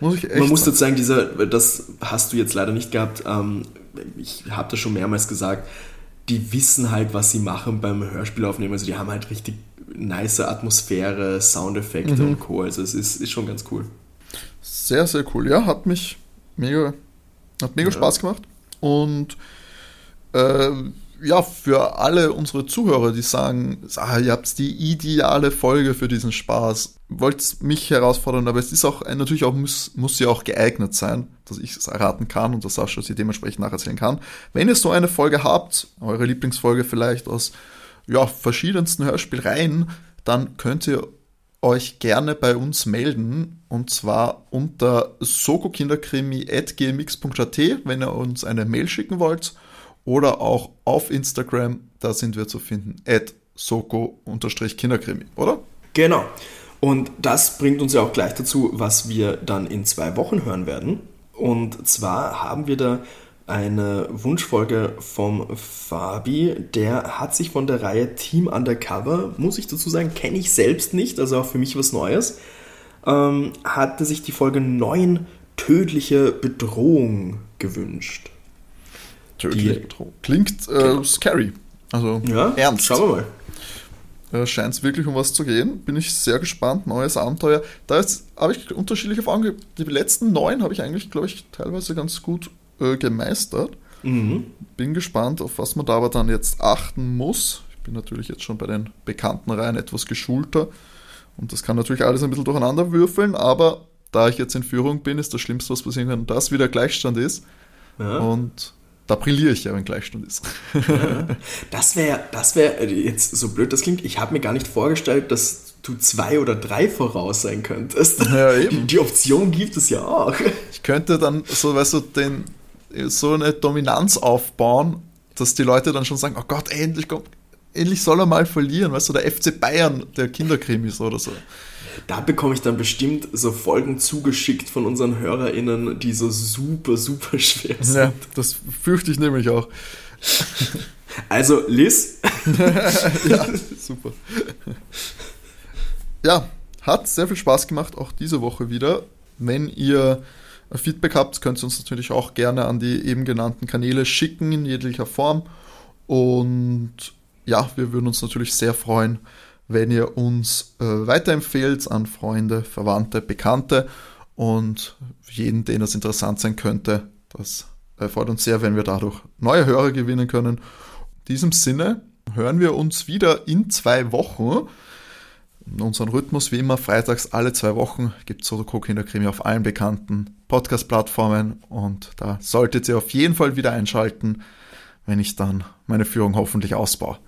Muss ich echt Man muss dazu sagen, dieser, das hast du jetzt leider nicht gehabt, ähm, ich habe das schon mehrmals gesagt, die wissen halt, was sie machen beim Hörspiel aufnehmen. Also die haben halt richtig nice Atmosphäre, Soundeffekte mhm. und Co. Also es ist, ist schon ganz cool. Sehr, sehr cool. Ja, hat mich mega, hat mega ja. Spaß gemacht. Und äh, ja, für alle unsere Zuhörer, die sagen, ah, ihr habt die ideale Folge für diesen Spaß, wollt mich herausfordern, aber es ist auch natürlich auch, muss, muss sie auch geeignet sein, dass ich es erraten kann und dass Sascha sie dementsprechend nacherzählen kann. Wenn ihr so eine Folge habt, eure Lieblingsfolge vielleicht aus ja, verschiedensten Hörspielreihen, dann könnt ihr euch gerne bei uns melden und zwar unter sokokinderkrimi.gmx.at, wenn ihr uns eine Mail schicken wollt oder auch auf Instagram, da sind wir zu finden, at soko-kinderkrimi, oder? Genau. Und das bringt uns ja auch gleich dazu, was wir dann in zwei Wochen hören werden. Und zwar haben wir da eine Wunschfolge vom Fabi. Der hat sich von der Reihe Team Undercover, muss ich dazu sagen, kenne ich selbst nicht, also auch für mich was Neues, ähm, hatte sich die Folge 9 Tödliche Bedrohung gewünscht. Tödliche Bedrohung. Klingt äh, scary. Also ja, ernst. Schauen wir mal. Äh, Scheint es wirklich um was zu gehen. Bin ich sehr gespannt. Neues Abenteuer. Da habe ich unterschiedliche Fragen. Die letzten neun habe ich eigentlich, glaube ich, teilweise ganz gut äh, gemeistert. Mhm. Bin gespannt, auf was man da aber dann jetzt achten muss. Ich bin natürlich jetzt schon bei den bekannten Reihen etwas geschulter und das kann natürlich alles ein bisschen durcheinander würfeln, aber da ich jetzt in Führung bin, ist das Schlimmste, was passieren kann, dass wieder Gleichstand ist. Ja. Und da brilliere ich ja, wenn Gleichstand ist. Ja. Das wäre, das wäre äh, jetzt so blöd das klingt, ich habe mir gar nicht vorgestellt, dass du zwei oder drei voraus sein könntest. Ja, eben. Die, die Option gibt es ja auch. Ich könnte dann so, weißt du, den, so eine Dominanz aufbauen, dass die Leute dann schon sagen, oh Gott, endlich kommt, endlich soll er mal verlieren, weißt du, der FC Bayern der Kinderkrimis oder so. Da bekomme ich dann bestimmt so Folgen zugeschickt von unseren HörerInnen, die so super, super *laughs* schwer sind. Ja, das fürchte ich nämlich auch. Also, Liz. *laughs* ja, super. Ja, hat sehr viel Spaß gemacht, auch diese Woche wieder. Wenn ihr Feedback habt, könnt ihr uns natürlich auch gerne an die eben genannten Kanäle schicken in jeglicher Form. Und ja, wir würden uns natürlich sehr freuen, wenn ihr uns äh, weiterempfehlt an Freunde, Verwandte, Bekannte und jeden, den es interessant sein könnte. Das freut uns sehr, wenn wir dadurch neue Hörer gewinnen können. In diesem Sinne hören wir uns wieder in zwei Wochen unseren Rhythmus wie immer freitags alle zwei Wochen gibt es Sodoko Kinderkrimi auf allen bekannten Podcast-Plattformen und da solltet ihr auf jeden Fall wieder einschalten, wenn ich dann meine Führung hoffentlich ausbaue.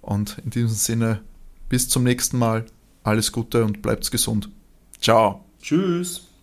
Und in diesem Sinne, bis zum nächsten Mal, alles Gute und bleibt gesund. Ciao. Tschüss.